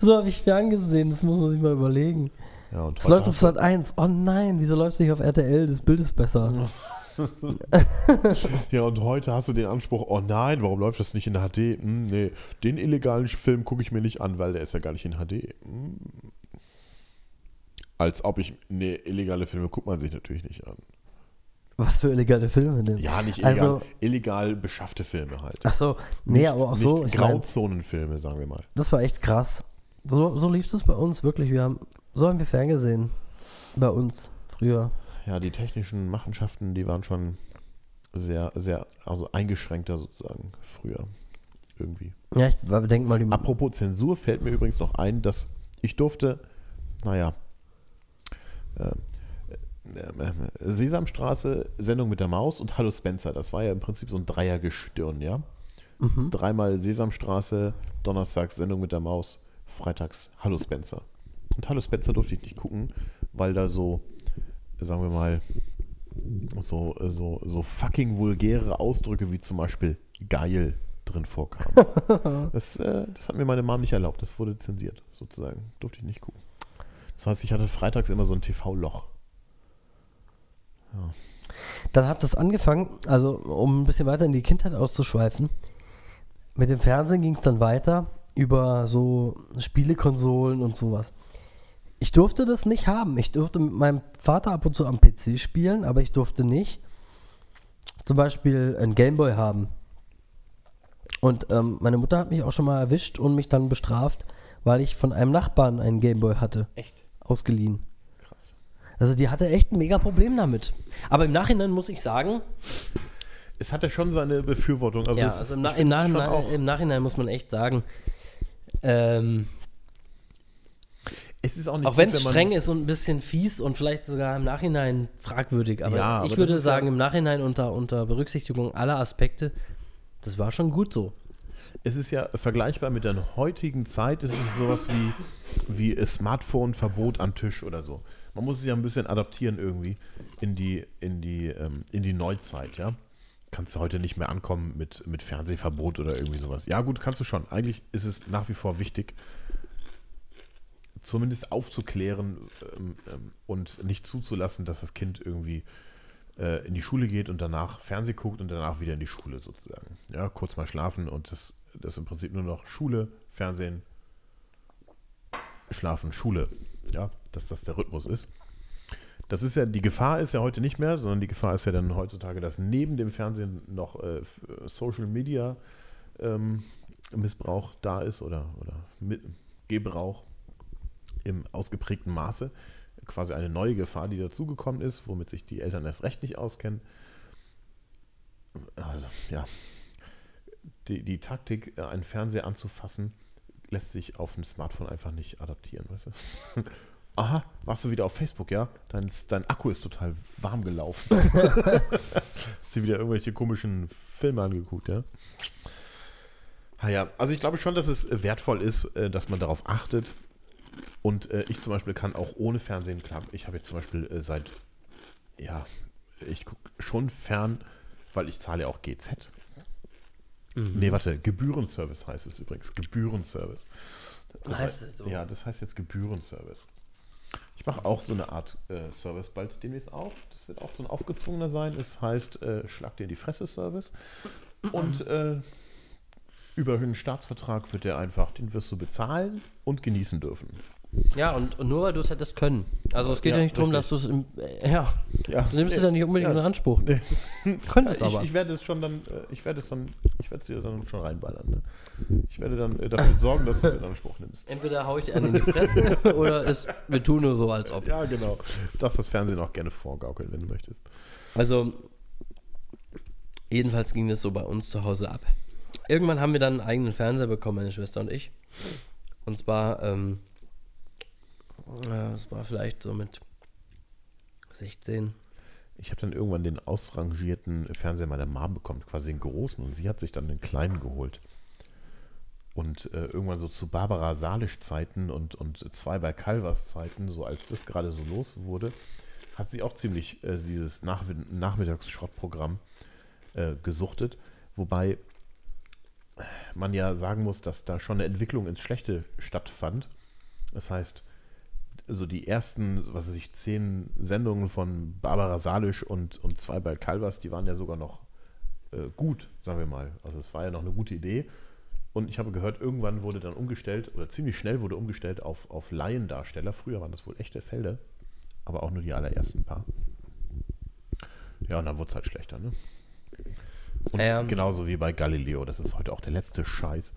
So habe ich ferngesehen, das muss man sich mal überlegen. Ja, Es läuft auf Sat 1. Oh nein, wieso läuft es nicht auf RTL? Das Bild ist besser. Ja, und heute hast du den Anspruch, oh nein, warum läuft das nicht in HD? Hm, nee, den illegalen Film gucke ich mir nicht an, weil der ist ja gar nicht in HD. Hm. Als ob ich, nee, illegale Filme guckt man sich natürlich nicht an. Was für illegale Filme denn? Ja, nicht illegal, Also- illegal beschaffte Filme halt. Ach so, nee, nicht, aber auch so. Grauzonenfilme, sagen wir mal. das war echt krass. So, so lief es bei uns wirklich. Wir haben, so haben wir ferngesehen. Bei uns früher. Ja, die technischen Machenschaften, die waren schon sehr, sehr, also eingeschränkter sozusagen früher. Irgendwie. Ja, ich denke mal, die. Apropos Zensur fällt mir übrigens noch ein, dass ich durfte, naja, äh, äh, Sesamstraße, Sendung mit der Maus und Hallo Spencer. Das war ja im Prinzip so ein Dreiergestirn, ja. Mhm. Dreimal Sesamstraße, Donnerstags Sendung mit der Maus, freitags Hallo Spencer. Und Hallo Spencer durfte ich nicht gucken, weil da so, sagen wir mal, so, so, so fucking vulgäre Ausdrücke wie zum Beispiel geil drin vorkamen. das, äh, das hat mir meine Mom nicht erlaubt. Das wurde zensiert, sozusagen. Durfte ich nicht gucken. Das heißt, ich hatte freitags immer so ein TV-Loch. Dann hat das angefangen, also um ein bisschen weiter in die Kindheit auszuschweifen. Mit dem Fernsehen ging es dann weiter über so Spielekonsolen und sowas. Ich durfte das nicht haben. Ich durfte mit meinem Vater ab und zu am PC spielen, aber ich durfte nicht zum Beispiel ein Gameboy haben. Und ähm, meine Mutter hat mich auch schon mal erwischt und mich dann bestraft, weil ich von einem Nachbarn einen Gameboy hatte. Echt? Ausgeliehen. Krass. Also die hatte echt ein mega Problem damit. Aber im Nachhinein muss ich sagen, Es hatte schon seine Befürwortung. Also, ja, also im, Na im, Nachhinein, im Nachhinein muss man echt sagen, ähm, es ist auch nicht auch wenn es streng ist und ein bisschen fies und vielleicht sogar im Nachhinein fragwürdig, aber Ja, aber ich das würde sagen, ja- im Nachhinein unter, unter Berücksichtigung aller Aspekte, das war schon gut so. Es ist ja vergleichbar mit der heutigen Zeit. Es ist sowas wie, wie Smartphone-Verbot am Tisch oder so. Man muss es ja ein bisschen adaptieren irgendwie in die, in die, ähm, in die Neuzeit, ja. Kannst du heute nicht mehr ankommen mit, mit Fernsehverbot oder irgendwie sowas. Ja, gut, kannst du schon. Eigentlich ist es nach wie vor wichtig, zumindest aufzuklären ähm, ähm, und nicht zuzulassen, dass das Kind irgendwie äh, in die Schule geht und danach Fernseh guckt und danach wieder in die Schule sozusagen. Ja, kurz mal schlafen und das, das im Prinzip nur noch Schule, Fernsehen, Schlafen, Schule. Ja, dass das der Rhythmus ist. Das ist ja, die Gefahr ist ja heute nicht mehr, sondern die Gefahr ist ja dann heutzutage, dass neben dem Fernsehen noch äh, Social Media ähm, Missbrauch da ist oder, oder mit, Gebrauch im ausgeprägten Maße. Quasi eine neue Gefahr, die dazugekommen ist, womit sich die Eltern erst recht nicht auskennen. Also, ja. Die, die Taktik, äh, einen Fernseher anzufassen, lässt sich auf dem Smartphone einfach nicht adaptieren, weißt du? Aha, warst du wieder auf Facebook, ja? Dein, dein Akku ist total warm gelaufen. Hast du wieder irgendwelche komischen Filme angeguckt, ja? Ah ja, also ich glaube schon, dass es äh, wertvoll ist, äh, dass man darauf achtet. Und äh, ich zum Beispiel kann auch ohne Fernsehen, klar, ich habe jetzt zum Beispiel äh, seit, ja, ich gucke schon fern, weil ich zahle ja auch GZ. Nee, warte, Gebührenservice heißt es übrigens. Gebührenservice. Das Heißt es so? Ja, das heißt jetzt Gebührenservice. Ich mache auch so eine Art äh, Service bald demnächst auf. Das wird auch so ein aufgezwungener sein. Es heißt äh, Schlag dir in die Fresse Service. Und äh, über einen Staatsvertrag wird der einfach, den wirst du bezahlen und genießen dürfen. Ja, und, und nur weil du es hättest können. Also es geht ja, Ja, nicht darum, dass du es im, äh, ja, Ja, du nimmst es ja nicht unbedingt Ja. in Anspruch. Nee. Könntest ich, aber. ich werde es schon dann, äh, ich werde es dann, ich werde es dir dann schon reinballern. Ne? Ich werde dann äh, dafür sorgen, dass du es in Anspruch nimmst. Entweder hau ich dir einen in die Fresse oder es, wir tun nur so, als ob. Ja, genau. Du darfst das Fernsehen auch gerne vorgaukeln, wenn du möchtest. Also, jedenfalls ging das so bei uns zu Hause ab. Irgendwann haben wir dann einen eigenen Fernseher bekommen, meine Schwester und ich. Und zwar, ähm, es war vielleicht so mit 16. Ich habe dann irgendwann den ausrangierten Fernseher meiner Mom bekommen, quasi den großen, und sie hat sich dann den kleinen geholt. Und äh, irgendwann so zu Barbara Salisch-Zeiten und, und zwei bei Calvas Zeiten, so als das gerade so los wurde, hat sie auch ziemlich äh, dieses Nach Nachmittagsschrottprogramm äh, gesuchtet. Wobei man ja sagen muss, dass da schon eine Entwicklung ins Schlechte stattfand. Das heißt, so die ersten, was weiß ich, zehn Sendungen von Barbara Salisch und, und zwei bei Calvas, die waren ja sogar noch äh, gut, sagen wir mal. Also es war ja noch eine gute Idee. Und ich habe gehört, irgendwann wurde dann umgestellt, oder ziemlich schnell wurde umgestellt auf, auf Laiendarsteller. Früher waren das wohl echte Fälle, aber auch nur die allerersten paar. Ja, und dann wurde es halt schlechter, ne? Und Ähm. genauso wie bei Galileo, das ist heute auch der letzte Scheiß.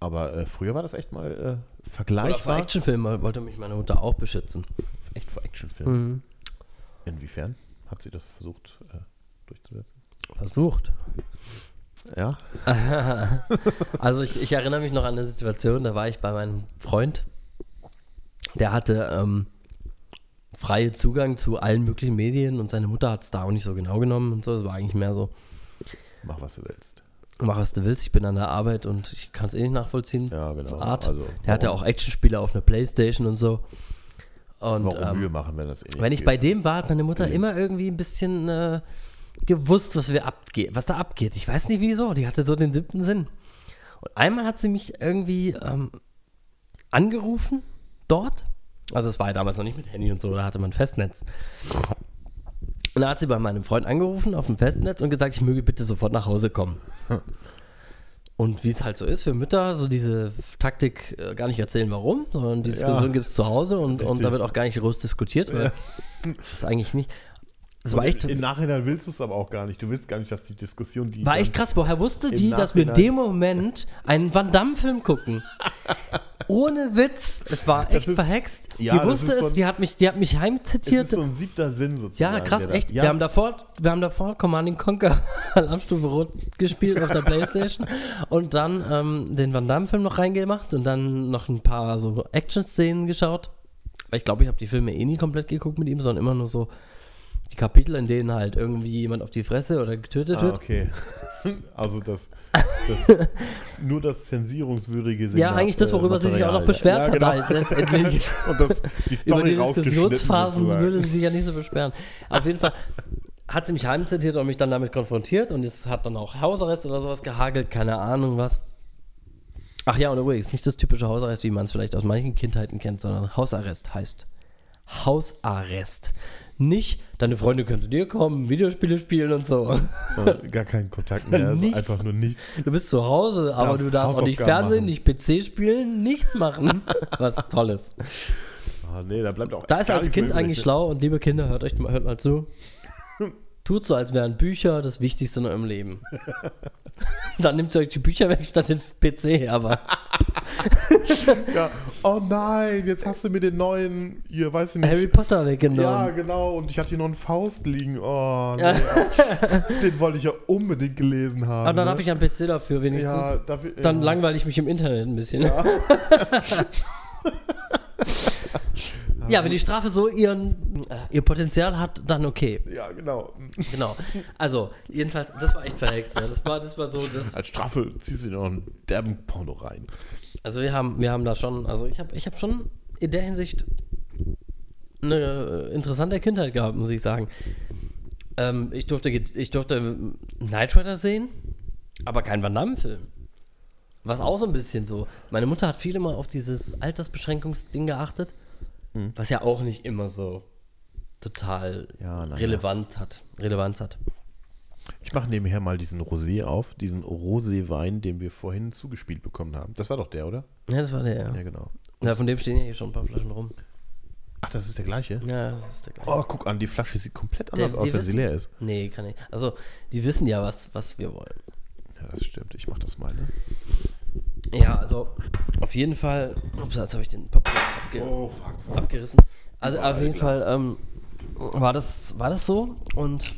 Aber äh, früher war das echt mal äh, Oder vor vergleichbar. Actionfilmen wollte mich meine Mutter auch beschützen. echt vor Actionfilmen. Mhm. Inwiefern hat sie das versucht äh, durchzusetzen? Versucht. Ja. Also ich, ich erinnere mich noch an eine Situation, da war ich bei meinem Freund, der hatte ähm, freie Zugang zu allen möglichen Medien und seine Mutter hat es da auch nicht so genau genommen und so. Es war eigentlich mehr so, Mach, was du willst. mach was du willst, ich bin an der Arbeit und ich kann es eh nicht nachvollziehen. Ja, genau. Art. Also, er hat ja auch Actionspiele auf einer Playstation und so. Und Warum ähm, Mühe machen, wenn das eh nicht wenn ich geht? bei dem war, hat meine Mutter immer irgendwie ein bisschen äh, gewusst, was wir abgeht, was da abgeht. Ich weiß nicht wieso. Die hatte so den siebten Sinn. Und einmal hat sie mich irgendwie ähm, angerufen dort. Also es war ja damals noch nicht mit Handy und so, da hatte man Festnetz. Und da hat sie bei meinem Freund angerufen auf dem Festnetz und gesagt, ich möge bitte sofort nach Hause kommen. Und wie es halt so ist für Mütter, so diese Taktik äh, gar nicht erzählen, warum, sondern die Diskussion Ja. gibt es zu Hause und, und da wird auch gar nicht groß diskutiert, weil das ist eigentlich nicht. Es war echt, Im Nachhinein willst du es aber auch gar nicht. Du willst gar nicht, dass die Diskussion, die. war echt krass. Woher wusste die, dass wir in dem Moment einen Van Damme-Film gucken? Ohne Witz. Es war echt ist- verhext. Ja, die das wusste so es, die hat mich, die hat mich heimzitiert. ist so ein siebter Sinn sozusagen. Ja, krass, echt. Ja, Wir haben davor, wir haben davor Command Conquer Alarmstufe Rot gespielt auf der Playstation und dann ähm, den Van Damme-Film noch reingemacht und dann noch ein paar so Action-Szenen geschaut. Weil ich glaube, ich habe die Filme eh nie komplett geguckt mit ihm, sondern immer nur so die Kapitel, in denen halt irgendwie jemand auf die Fresse oder getötet Ah, wird. okay. Also das, das nur das zensierungswürdige Signal, Ja, eigentlich das, worüber sie sich auch noch beschwert ja, hat, genau. halt letztendlich. Und das, die Über Story die rausgeschnitten Diskussionsphasen würde sie sich ja nicht so beschweren. Auf jeden Fall hat sie mich heimzitiert und mich dann damit konfrontiert und es hat dann auch Hausarrest oder sowas gehagelt, keine Ahnung was. Ach ja, und übrigens nicht das typische Hausarrest, wie man es vielleicht aus manchen Kindheiten kennt, sondern Hausarrest heißt Hausarrest. Nicht, deine Freunde können zu dir kommen, Videospiele spielen und so. So, gar keinen Kontakt mehr, also einfach nur nichts. Du bist zu Hause, aber Darfst du darfst auch nicht Fernsehen, machen. nicht PC spielen, nichts machen. Was Tolles. Ah, nee, da bleibt auch Da ist als Kind eigentlich ne? schlau und liebe Kinder, hört euch mal, hört mal zu. Tut so, als wären Bücher das Wichtigste in eurem Leben. Dann nimmt ihr euch die Bücher weg statt den PC, aber Ja. Oh nein, jetzt hast du mir den neuen, hier, weiß ich nicht. Harry Potter ja, weggenommen. genau, und ich hatte hier noch einen Faust liegen. Oh, nee, den wollte ich ja unbedingt gelesen haben. aber dann ne? habe ich einen PC dafür wenigstens. ja, dafür, dann ja. langweile ich mich im Internet ein bisschen. Ja, wenn die Strafe so ihren, äh, ihr Potenzial hat, dann okay. Ja, genau. Genau. Also, jedenfalls, das war echt verhext. Ja. Das, war, das war so, das, Als Strafe ziehst du dir noch einen derben Porno rein. Also wir haben, wir haben da schon, also ich habe ich hab schon in der Hinsicht eine äh, interessante Kindheit gehabt, muss ich sagen. Ähm, ich, durfte, ich durfte Knight Rider sehen, aber kein Van Damme-Film. Was auch so ein bisschen so. Meine Mutter hat viel immer auf dieses Altersbeschränkungsding geachtet, Mhm. was ja auch nicht immer so total Ja, relevant hat, Relevanz hat. Ich mache nebenher mal diesen Rosé auf, diesen Rosé-Wein, den wir vorhin zugespielt bekommen haben. Das war doch der, oder? Ja, das war der, ja. Ja, genau. ja von dem stehen ja hier schon ein paar Flaschen rum. Ach, das ist der gleiche? Ja, das ist der gleiche. Oh, guck an, die Flasche sieht komplett Der- anders die aus, wenn sie leer ist. Nee, kann ich. Also, die wissen ja, was, was wir wollen. Ja, das stimmt. Ich mach das mal, ne? Ja, also auf jeden Fall. Ups, jetzt habe ich den Papier abge Oh, fuck, fuck. abgerissen. Also Boah, auf jeden. Fall ähm, war, das, war das so und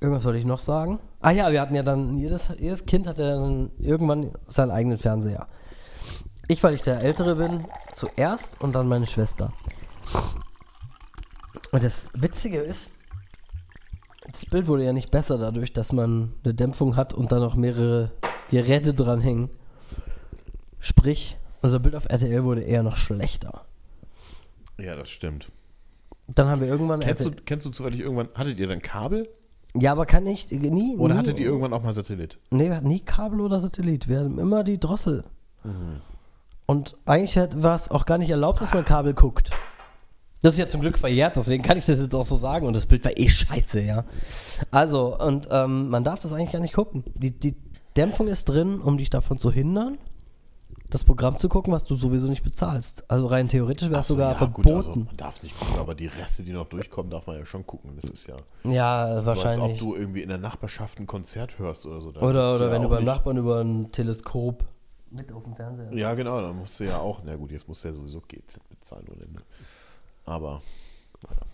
irgendwas wollte ich noch sagen. Ah ja, wir hatten ja dann, jedes, jedes Kind hatte dann irgendwann seinen eigenen Fernseher. Ich, weil ich der Ältere bin, zuerst und dann meine Schwester. Und das Witzige ist, das Bild wurde ja nicht besser dadurch, dass man eine Dämpfung hat und dann noch mehrere Geräte dranhängen. Sprich, unser Bild auf RTL wurde eher noch schlechter. Ja, das stimmt. Dann haben wir irgendwann. Kennst du, kennst du zufällig irgendwann, hattet ihr dann Kabel? ja, aber kann ich nie. Oder nie, hattet ihr irgendwann auch mal Satellit? Nee, wir hatten nie Kabel oder Satellit. Wir hatten immer die Drossel. Mhm. Und eigentlich war es auch gar nicht erlaubt, dass man Kabel guckt. Das ist ja zum Glück verjährt, deswegen kann ich das jetzt auch so sagen. Und das Bild war eh scheiße, ja. Also, und ähm, man darf das eigentlich gar nicht gucken. Die, die Dämpfung ist drin, um dich davon zu hindern, das Programm zu gucken, was du sowieso nicht bezahlst. Also rein theoretisch wäre es so, sogar ja, verboten. Gut, also man darf nicht gucken, aber die Reste, die noch durchkommen, darf man ja schon gucken. Das ist ja ja, so, als ob wahrscheinlich. du irgendwie in der Nachbarschaft ein Konzert hörst oder so. Oder oder ja wenn du beim Nachbarn über ein Teleskop mit auf dem Fernseher. Ja, genau, dann musst du ja auch, na gut, jetzt musst du ja sowieso GZ bezahlen ohne Ende. Aber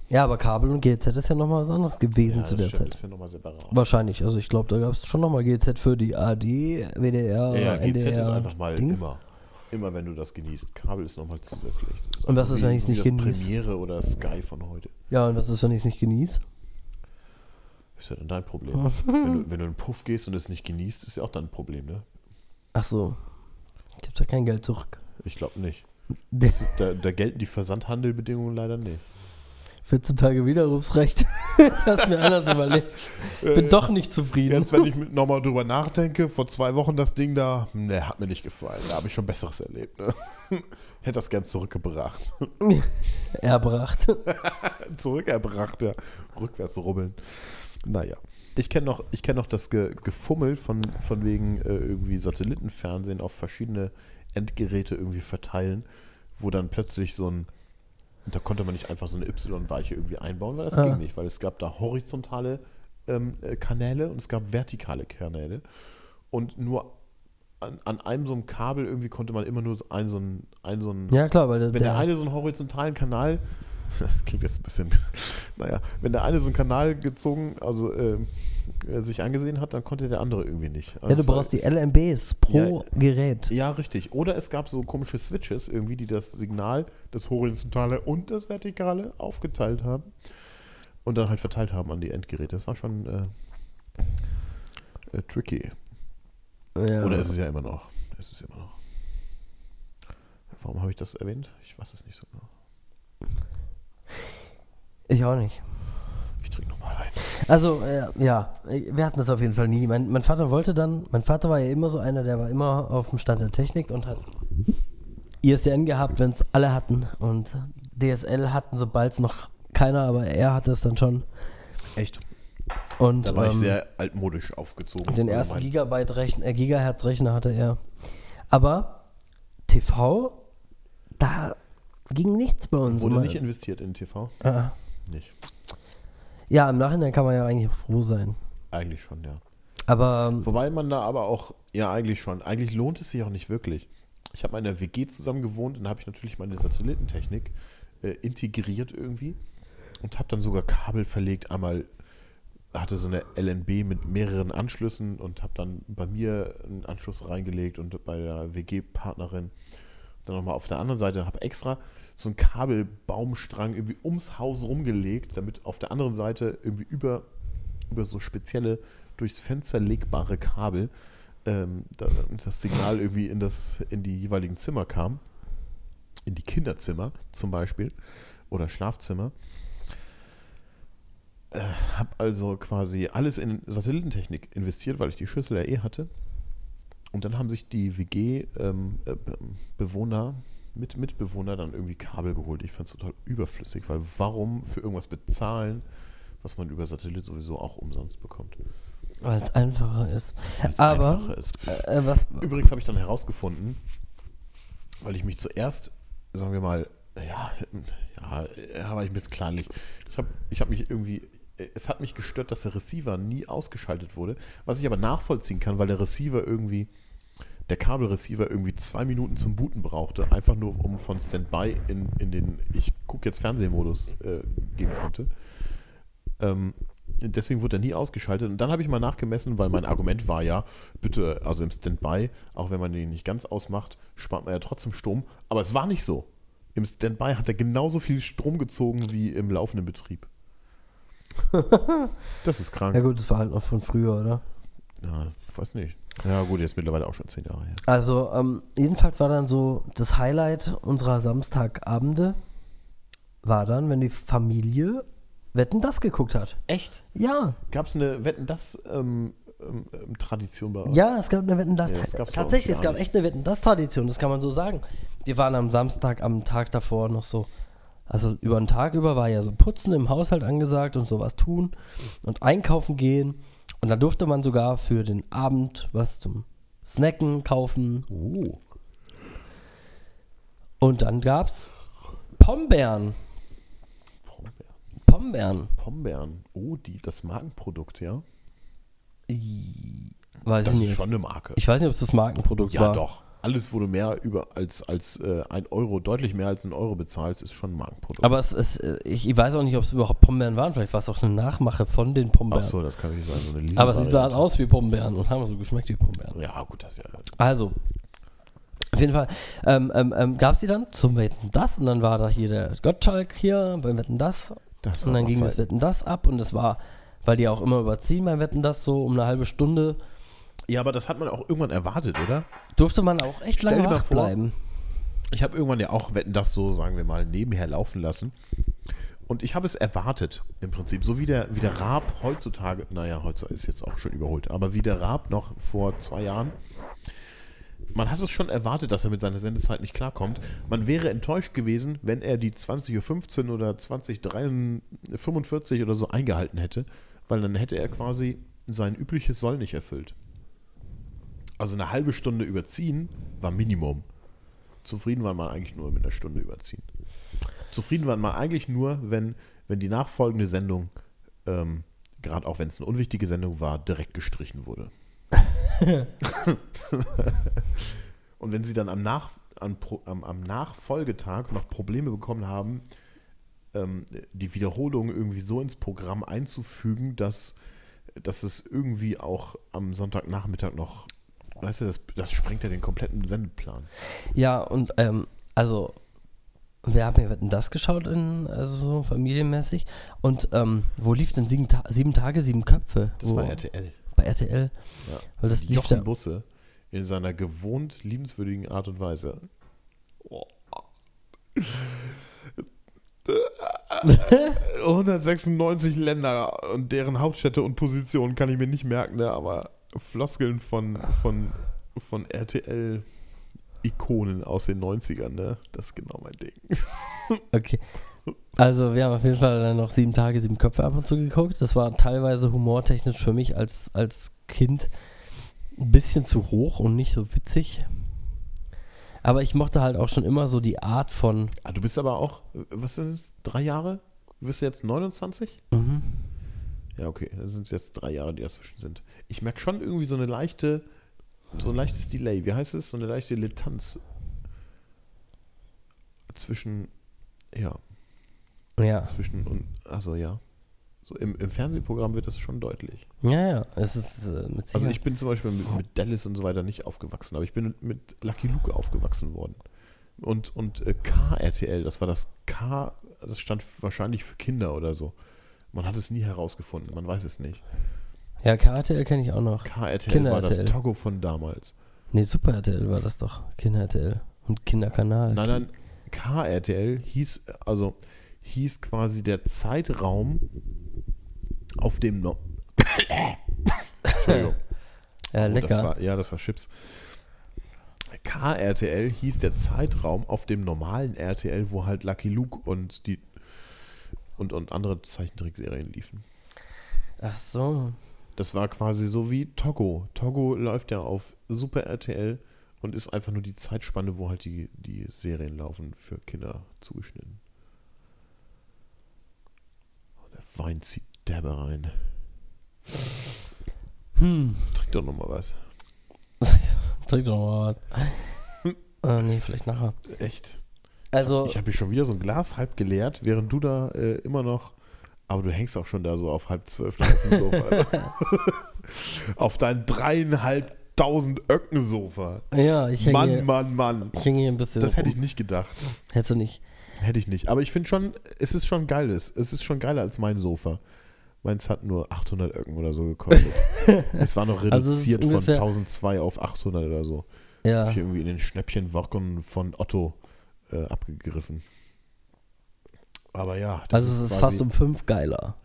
Ja, aber Kabel und GZ ist ja nochmal was anderes gewesen ja, zu der stimmt, Zeit. ist ja nochmal separat. Wahrscheinlich. Also ich glaube, da gab es schon nochmal GZ für die AD, WDR, Ja, ja, GZ NDR. ist einfach mal Dings. immer. Immer wenn du das genießt. Kabel ist nochmal zusätzlich. Das Und einfach ist, wenn ich's wie nicht das genieße? Premiere oder Sky von heute. Ja, und das ist, wenn ich es nicht genieße. Ist ja dann dein Problem. wenn, du, wenn du in einen Puff gehst und es nicht genießt, ist ja auch dann ein Problem, ne? Ach so. Gibt's ja kein Geld zurück. Ich glaube nicht. Das da, da gelten die Versandhandelbedingungen leider nicht. 14 Tage Widerrufsrecht. ich hab's mir anders überlegt. Bin doch nicht zufrieden. Jetzt, wenn ich nochmal drüber nachdenke, vor zwei Wochen das Ding da, ne, hat mir nicht gefallen. Da habe ich schon Besseres erlebt. Ne? Hätte das gern zurückgebracht. Erbracht. Zurückerbracht, ja. Rückwärts rubbeln. Naja. Ich kenne noch, ich kenn noch das Ge Gefummel von, von wegen äh, irgendwie Satellitenfernsehen auf verschiedene Endgeräte irgendwie verteilen, wo dann plötzlich so ein, da konnte man nicht einfach so eine Y-Weiche irgendwie einbauen, weil das Ah. ging nicht, weil es gab da horizontale ähm, äh, Kanäle und es gab vertikale Kanäle und nur an, an einem so einem Kabel irgendwie konnte man immer nur so ein so ein, ein, so ein Ja, klar, weil der, wenn der eine so einen horizontalen Kanal, das klingt jetzt ein bisschen, naja, wenn der eine so einen Kanal gezogen, also ähm, äh, sich angesehen hat, dann konnte der andere irgendwie nicht. Also ja, du war- brauchst die LMBs pro Ja. Gerät. Ja, richtig. Oder es gab so komische Switches irgendwie, die das Signal, das horizontale und das vertikale aufgeteilt haben und dann halt verteilt haben an die Endgeräte. Das war schon äh, äh, tricky. Ja. Oder ist es ja immer noch. Ist es immer noch. Warum habe ich das erwähnt? Ich weiß es nicht so genau. Ich auch nicht. Ich trinke nochmal ein. Also, äh, ja, wir hatten das auf jeden Fall nie. Mein, mein Vater wollte dann, mein Vater war ja immer so einer, der war immer auf dem Stand der Technik und hat ISDN gehabt, wenn es alle hatten. Und DSL hatten, sobald es noch keiner, aber er hatte es dann schon. Echt? Und Da war ich ähm, sehr altmodisch aufgezogen. den Also ersten Gigabyte-Rechner, äh, Gigahertz-Rechner hatte er. Aber TV, da ging nichts bei uns. Wurde Immer- nicht investiert in TV? Ah. Nicht. ja, im Nachhinein kann man ja eigentlich froh sein. Eigentlich schon, ja. Aber ähm, Wobei man da aber auch, ja, eigentlich schon. Eigentlich lohnt es sich auch nicht wirklich. Ich habe in der WG zusammen gewohnt und da habe ich natürlich meine Satellitentechnik äh, integriert irgendwie und habe dann sogar Kabel verlegt. Einmal hatte so eine LNB mit mehreren Anschlüssen und habe dann bei mir einen Anschluss reingelegt und bei der WG-Partnerin dann nochmal auf der anderen Seite, habe extra so einen Kabelbaumstrang irgendwie ums Haus rumgelegt, damit auf der anderen Seite irgendwie über, über so spezielle, durchs Fenster legbare Kabel ähm, da, das Signal irgendwie in, das, in die jeweiligen Zimmer kam. In die Kinderzimmer zum Beispiel oder Schlafzimmer. Äh, habe also quasi alles in Satellitentechnik investiert, weil ich die Schüssel ja eh hatte. Und dann haben sich die WG-Bewohner, mit Mitbewohner dann irgendwie Kabel geholt. Ich fand es total überflüssig, weil warum für irgendwas bezahlen, was man über Satellit sowieso auch umsonst bekommt? weil es einfacher ist. Weil's Aber einfacher ist. äh, was, Übrigens habe ich dann herausgefunden, weil ich mich zuerst, sagen wir mal, ja, ja, ja war ich ein bisschen kleinlich. Ich habe ich hab mich irgendwie, es hat mich gestört, dass der Receiver nie ausgeschaltet wurde, was ich aber nachvollziehen kann, weil der Receiver irgendwie, der Kabelreceiver irgendwie zwei Minuten zum Booten brauchte, einfach nur um von Standby in, in den, ich gucke jetzt Fernsehmodus äh, gehen konnte. Ähm, deswegen wurde er nie ausgeschaltet. Und dann habe ich mal nachgemessen, weil mein Argument war ja, bitte, also im Standby, auch wenn man den nicht ganz ausmacht, spart man ja trotzdem Strom. Aber es war nicht so. Im Standby hat er genauso viel Strom gezogen wie im laufenden Betrieb. Das ist krank. ja gut, das war halt noch von früher, oder? Ja, ich weiß nicht. Ja, gut, jetzt mittlerweile auch schon zehn Jahre her. Also, ähm, jedenfalls war dann so das Highlight unserer Samstagabende war dann, wenn die Familie Wetten das geguckt hat. Echt? Ja, Gab es eine Wetten, das ähm, ähm, ähm, Tradition bei euch? ja, es gab eine Wetten das. Ja, das uns Tatsächlich, es gab echt eine Wetten das Tradition, das kann man so sagen. Die waren am Samstag, am Tag davor noch so. Also über den Tag über war ja so Putzen im Haushalt angesagt und sowas tun und einkaufen gehen. Und da durfte man sogar für den Abend was zum Snacken kaufen. Oh. Und dann gab's Pombeeren. Pombeeren. Pombeeren. Pombeeren. Oh, die, das Markenprodukt, ja? Weiß Das ich ist nicht. schon eine Marke. Ich weiß nicht, ob es das Markenprodukt Ja, war. doch. Alles, wo du mehr über als, als äh, ein Euro, deutlich mehr als ein Euro bezahlst, ist schon ein Markenprodukt. Aber es, es, äh, ich, weiß auch nicht, ob es überhaupt Pombeeren waren. Vielleicht war es auch eine Nachmache von den Ach Pombeeren. so, das kann nicht sein. So eine Aber sie sahen aus wie Pombeeren und haben so geschmeckt wie Pombeeren. Ja, gut, das ist ja. Also, auf jeden Fall ähm, ähm, ähm, gab es die dann zum Wetten das und dann war da hier der Gottschalk hier beim Wetten das Das und dann ging das Zeit. Wetten das ab und es war weil die auch immer überziehen beim Wetten das so um eine halbe Stunde. Ja, aber das hat man auch irgendwann erwartet, oder? Durfte man auch echt Stell lange wach vor, bleiben. Ich habe irgendwann ja auch Wetten das so, sagen wir mal, nebenher laufen lassen. Und ich habe es erwartet, im Prinzip. So wie der, wie der Raab heutzutage, naja, heutzutage ist jetzt auch schon überholt, aber wie der Raab noch vor zwei Jahren. Man hat es schon erwartet, dass er mit seiner Sendezeit nicht klarkommt. Man wäre enttäuscht gewesen, wenn er die 20.15 Uhr oder 20.45 oder so eingehalten hätte, weil dann hätte er quasi sein übliches Soll nicht erfüllt. Also eine halbe Stunde überziehen war Minimum. Zufrieden war man eigentlich nur mit einer Stunde überziehen. Zufrieden war man eigentlich nur, wenn, wenn die nachfolgende Sendung, ähm, gerade auch wenn es eine unwichtige Sendung war, direkt gestrichen wurde. Und wenn sie dann am, Nach, am, am, am Nachfolgetag noch Probleme bekommen haben, ähm, die Wiederholung irgendwie so ins Programm einzufügen, dass, dass es irgendwie auch am Sonntagnachmittag noch, weißt du, das, das sprengt ja den kompletten Sendeplan. Ja, und ähm, also, wir haben ja Wetten das geschaut, in, also so familienmäßig. Und ähm, wo lief denn sieben, Ta sieben Tage, sieben Köpfe? Das wo, war RTL. Bei RTL. Ja. Weil das lief Jochen. Busse in seiner gewohnt liebenswürdigen Art und Weise. 196 Länder und deren Hauptstädte und Positionen kann ich mir nicht merken, ne? aber Floskeln von, von, von RTL-Ikonen aus den 90ern, ne? das ist genau mein Ding. Okay. Also, wir haben auf jeden Fall dann noch sieben Tage, sieben Köpfe ab und zu geguckt. Das war teilweise humortechnisch für mich als, als Kind ein bisschen zu hoch und nicht so witzig. Aber ich mochte halt auch schon immer so die Art von. Ah, du bist aber auch, was ist es, drei Jahre? Du bist jetzt 29? Mhm. Ja, okay, das sind jetzt drei Jahre, die dazwischen sind. Ich merke schon irgendwie so eine leichte, so ein leichtes Delay. Wie heißt es? So eine leichte Latenz zwischen, ja, Ja. zwischen und, also ja. So im, im Fernsehprogramm wird das schon deutlich. Ja, ja. Es ist äh, mit Also ich bin zum Beispiel mit, mit Dallas und so weiter nicht aufgewachsen, aber ich bin mit Lucky Luke aufgewachsen worden. Und, und äh, KRTL, das war das K, das stand wahrscheinlich für Kinder oder so. Man hat es nie herausgefunden, man weiß es nicht. ja, KRTL kenne ich auch noch. KRTL war das Kinder-RTL. Togo von damals. Nee, Super RTL war das doch. Kinder-RTL. Und Kinderkanal. Nein, nein, KRTL hieß, also hieß quasi der Zeitraum, auf dem noch. Entschuldigung. Ja, Oh, lecker. Das war, ja, das war Chips. KRTL hieß der Zeitraum auf dem normalen RTL, wo halt Lucky Luke und die und, und andere Zeichentrickserien liefen. Ach so. Das war quasi so wie Togo. Togo läuft ja auf Super RTL und ist einfach nur die Zeitspanne, wo halt die, die Serien laufen, für Kinder zugeschnitten. Oh, der Wein zieht derbe rein. Hm. Trink doch nochmal was. Trink doch mal was. äh, nee, vielleicht nachher. Echt. Also, Ich habe hier schon wieder so ein Glas halb geleert, während du da äh, immer noch. Aber du hängst auch schon da so auf halb zwölf auf dem Sofa. auf dein dreieinhalbtausend Öcken-Sofa. ja, ich hänge Mann, hier, Mann, Mann. ich häng hier ein bisschen. Das hätte ich nicht gedacht. Hättest du nicht. Hätte ich nicht. Aber ich finde schon, es ist schon geiles. Es ist schon geiler als mein Sofa. Meins hat nur 800 Öcken oder so gekostet. es war noch Also reduziert von ungefähr- 1002 auf 800 oder so. Ja. Hab ich irgendwie in den Schnäppchenwochen von Otto äh, abgegriffen. Aber ja, das Also, es ist quasi- fast um fünf geiler.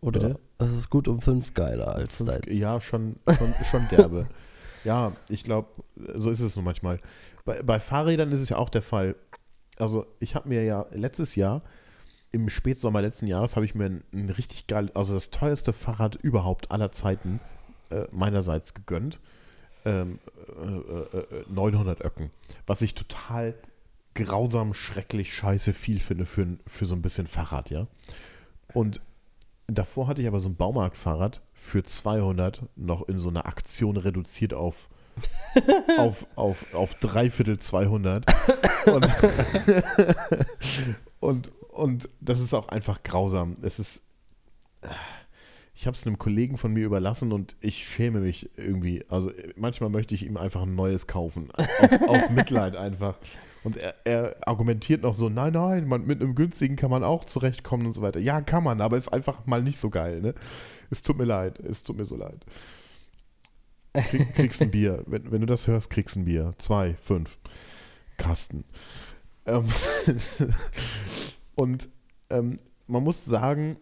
Oder? Bitte? Es ist gut um fünf geiler als Fünf, deins. ja, schon, schon, schon derbe. ja, ich glaube, so ist es nur manchmal. Bei, bei Fahrrädern ist es ja auch der Fall. Also, ich habe mir ja letztes Jahr, im Spätsommer letzten Jahres, habe ich mir ein, ein richtig geil, also das teuerste Fahrrad überhaupt aller Zeiten äh, meinerseits gegönnt. Ähm, äh, äh, äh, 900 Öcken. Was ich total grausam, schrecklich, scheiße viel finde für, für so ein bisschen Fahrrad, ja. Und davor hatte ich aber so ein Baumarktfahrrad für 200 noch in so einer Aktion reduziert auf auf, auf, auf dreiviertel 200 und, und, und das ist auch einfach grausam. Es ist ich habe es einem Kollegen von mir überlassen und ich schäme mich irgendwie. Also manchmal möchte ich ihm einfach ein neues kaufen. Aus, aus Mitleid einfach. Und er, er argumentiert noch so, nein, nein, man, mit einem günstigen kann man auch zurechtkommen und so weiter. Ja, kann man, aber ist einfach mal nicht so geil, ne? Es tut mir leid, es tut mir so leid. Krieg, kriegst ein Bier. Wenn, wenn du das hörst, kriegst ein Bier. Zwei, fünf. Kasten. Ähm und ähm, man muss sagen,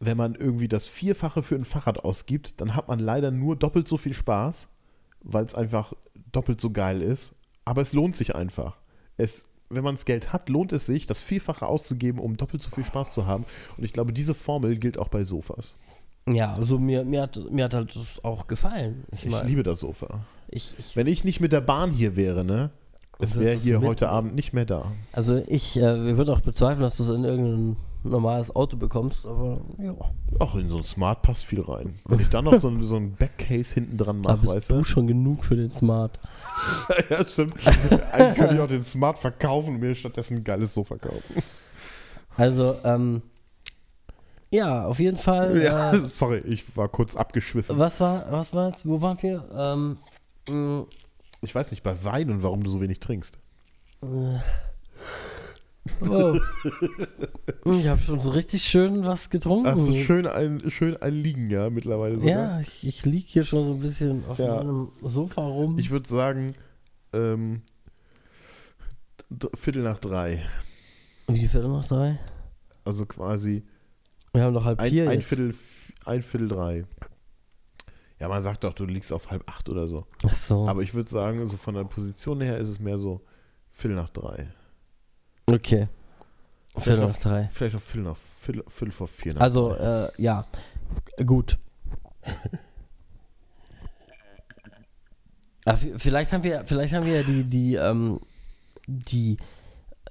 wenn man irgendwie das Vierfache für ein Fahrrad ausgibt, dann hat man leider nur doppelt so viel Spaß, weil es einfach doppelt so geil ist. Aber es lohnt sich einfach. Es, wenn man das Geld hat, lohnt es sich, das Vierfache auszugeben, um doppelt so viel Spaß zu haben. Und ich glaube, diese Formel gilt auch bei Sofas. Ja, also mir, mir, hat, mir hat halt das auch gefallen. Ich, ich liebe das Sofa. Ich, ich, Wenn ich nicht mit der Bahn hier wäre, ne? Es wäre hier heute Abend nicht mehr da. also ich äh, würde auch bezweifeln, dass du es in irgendein normales Auto bekommst, aber ja. Ach, in so ein Smart passt viel rein. Wenn ich dann noch so ein, so ein Backcase hinten dran Da mache, weißt du du? schon genug für den Smart. ja, stimmt. Eigentlich könnte ich auch den Smart verkaufen und mir stattdessen ein geiles Sofa kaufen. Also, ähm, ja, auf jeden Fall. Ja, Äh, sorry, ich war kurz abgeschwiffen. was war, was war jetzt, wo waren wir? Ähm, mh, Ich weiß nicht, bei Wein und warum du so wenig trinkst. Oh. ich habe schon so richtig schön was getrunken. Hast du schön ein, schön ein Liegen, ja, mittlerweile sogar. ja, ich, ich lieg hier schon so ein bisschen auf Ja. meinem Sofa rum. Ich würde sagen, ähm, Viertel nach drei. Wie viel noch drei? Also quasi Wir haben doch halb ein, vier ein, jetzt. Viertel, ein Viertel drei. Ja, man sagt doch, du liegst auf halb acht oder so. Ach so. Aber ich würde sagen, so von der Position her ist es mehr so Viertel nach drei. Okay. Viertel Vielleicht nach drei. Vielleicht auch Viertel nach Viertel, Viertel vor vier. Also, äh, ja. Gut. V- vielleicht haben wir, vielleicht haben wir ja die, die, ähm, die,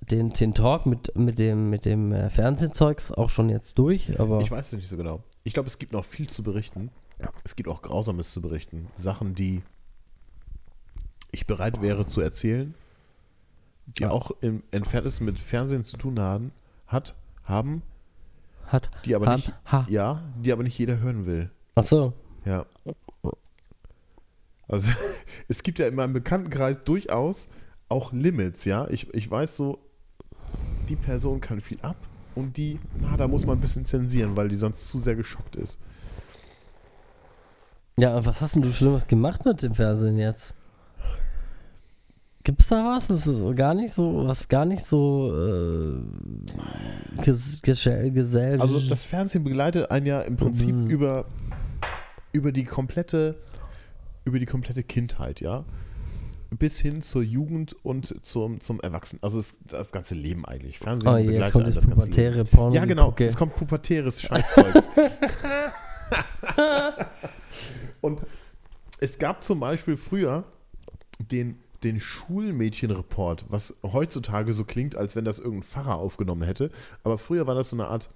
den, den Talk mit, mit dem, mit dem äh, Fernsehzeugs auch schon jetzt durch, aber Ich weiß es nicht so genau. Ich glaube, es gibt noch viel zu berichten. Es gibt auch Grausames zu berichten. Sachen, die ich bereit wäre zu erzählen, die Ja. auch im entferntesten mit Fernsehen zu tun haben, hat, haben, hat, die aber hat, nicht, ha. ja, die aber nicht jeder hören will. Ach so. Ja. Also es gibt ja in meinem Bekanntenkreis durchaus auch Limits, ja. Ich, ich weiß so, die Person kann viel ab und die, na, da muss man ein bisschen zensieren, weil die sonst zu sehr geschockt ist. Ja, was hast denn du Schlimmes gemacht mit dem Fernsehen jetzt? Gibt's da was, was gar nicht so, was gar nicht so äh, ges gesell Also das Fernsehen begleitet einen ja im Prinzip Bzzz. über, über die komplette über die komplette Kindheit, ja. Bis hin zur Jugend und zum, zum Erwachsenen. Also es, das ganze Leben eigentlich. Fernsehen Oh, begleitet einen das das ganze Leben. Porno. Ja, genau. Okay. Es kommt pubertäres Scheißzeugs. und es gab zum Beispiel früher den, den Schulmädchenreport, was heutzutage so klingt, als wenn das irgendein Pfarrer aufgenommen hätte. Aber früher war das so eine Art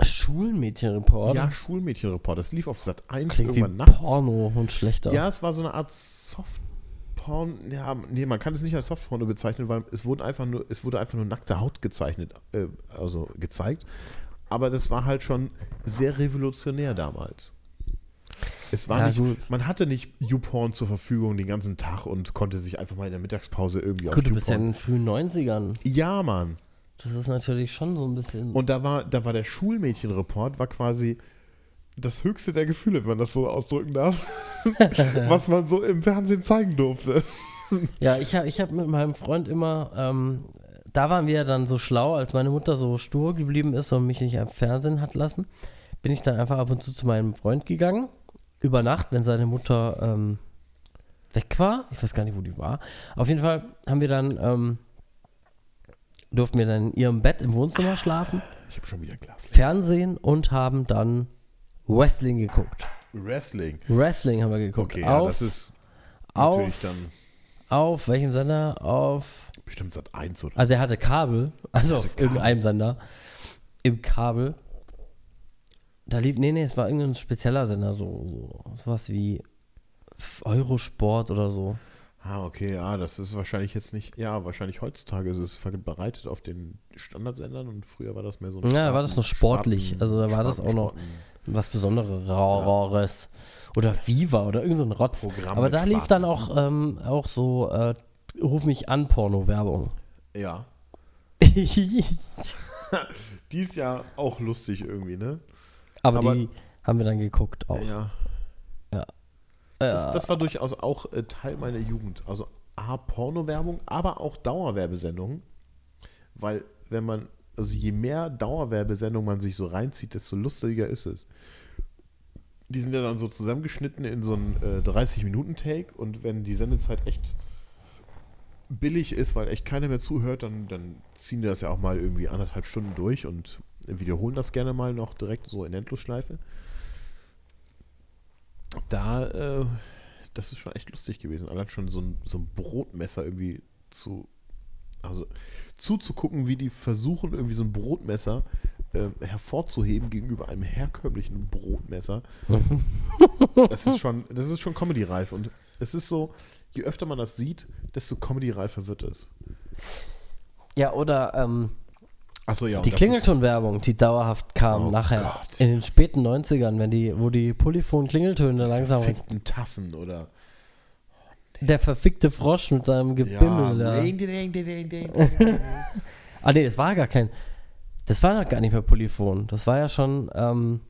Schulmädchenreport. ja, Schulmädchenreport. Das lief auf Sat 1 Klingt wie irgendwann nachts. Porno und schlechter. Ja, es war so eine Art Softporn. Ja, nee, man kann es nicht als Softporno bezeichnen, weil es wurde einfach nur, es wurde einfach nur nackte Haut gezeichnet, äh, also gezeigt. Aber das war halt schon sehr revolutionär damals. Es war Ja, nicht, gut. man hatte nicht YouPorn zur Verfügung den ganzen Tag und konnte sich einfach mal in der Mittagspause irgendwie auf Gut, du bist ja in YouPorn. den frühen 90ern. Ja, Mann. Das ist natürlich schon so ein bisschen. Und da war, da war der Schulmädchenreport, war quasi das höchste der Gefühle, wenn man das so ausdrücken darf, was man so im Fernsehen zeigen durfte. Ja, ich habe ich hab mit meinem Freund immer, ähm, da waren wir dann so schlau, als meine Mutter so stur geblieben ist und mich nicht am Fernsehen hat lassen, bin ich dann einfach ab und zu zu meinem Freund gegangen, über Nacht, wenn seine Mutter ähm, weg war. Ich weiß gar nicht, wo die war. Auf jeden Fall haben wir dann, ähm, durften wir dann in ihrem Bett im Wohnzimmer schlafen, Ich habe schon wieder Glas. Fernsehen und haben dann Wrestling geguckt. Wrestling. Wrestling haben wir geguckt. Okay, ja, auf, das ist auf, natürlich dann auf welchem Sender? Auf bestimmt Sat 1 oder Also er hatte Kabel, also hatte auf irgendeinem Sender. Im Kabel. Da lief, nee, nee, es war irgendein spezieller Sender, so, so sowas wie Eurosport oder so. Ah, okay, ja, das ist wahrscheinlich jetzt nicht, ja, wahrscheinlich heutzutage ist es bereitet auf den Standardsendern und früher war das mehr so Ja, da war das noch sportlich, also da war das auch noch- Was Besonderes. Oder Viva oder irgend so ein Rotz. Programm Aber da lief dann auch, ähm, auch so äh, Ruf mich an, Porno-Werbung. Ja. Die ist ja auch lustig irgendwie, ne? Aber- die haben wir dann geguckt auch. Ja. Ja. Das, das war durchaus auch äh, Teil meiner Jugend. Also A, Porno-Werbung, aber auch Dauerwerbesendungen. Weil, wenn man, also je mehr Dauerwerbesendungen man sich so reinzieht, desto lustiger ist es. Die sind ja dann so zusammengeschnitten in so einen äh, 30-Minuten-Take und wenn die Sendezeit echt billig ist, weil echt keiner mehr zuhört, dann, dann ziehen die das ja auch mal irgendwie anderthalb Stunden durch und wiederholen das gerne mal noch direkt so in Endlosschleife. Da, äh, das ist schon echt lustig gewesen. Allein schon so ein, so ein Brotmesser irgendwie zu, also zuzugucken, wie die versuchen, irgendwie so ein Brotmesser äh, hervorzuheben gegenüber einem herkömmlichen Brotmesser. das ist schon, das ist schon Comedy-reif und es ist so, je öfter man das sieht, desto Comedy-reifer wird es. Ja, oder ähm, Achso, ja. die Klingeltonwerbung, die dauerhaft kam Oh nachher Gott. in den späten 90ern, wenn die, wo die Polyphon-Klingeltöne ist langsam. verfickten Tassen oder Der verfickte Frosch mit seinem Gebimmel da. Ding, ding, ding, ding, ding, ding. Ah, nee, das war gar kein. Das war noch gar nicht mehr Polyphon. Das war ja schon. Ähm,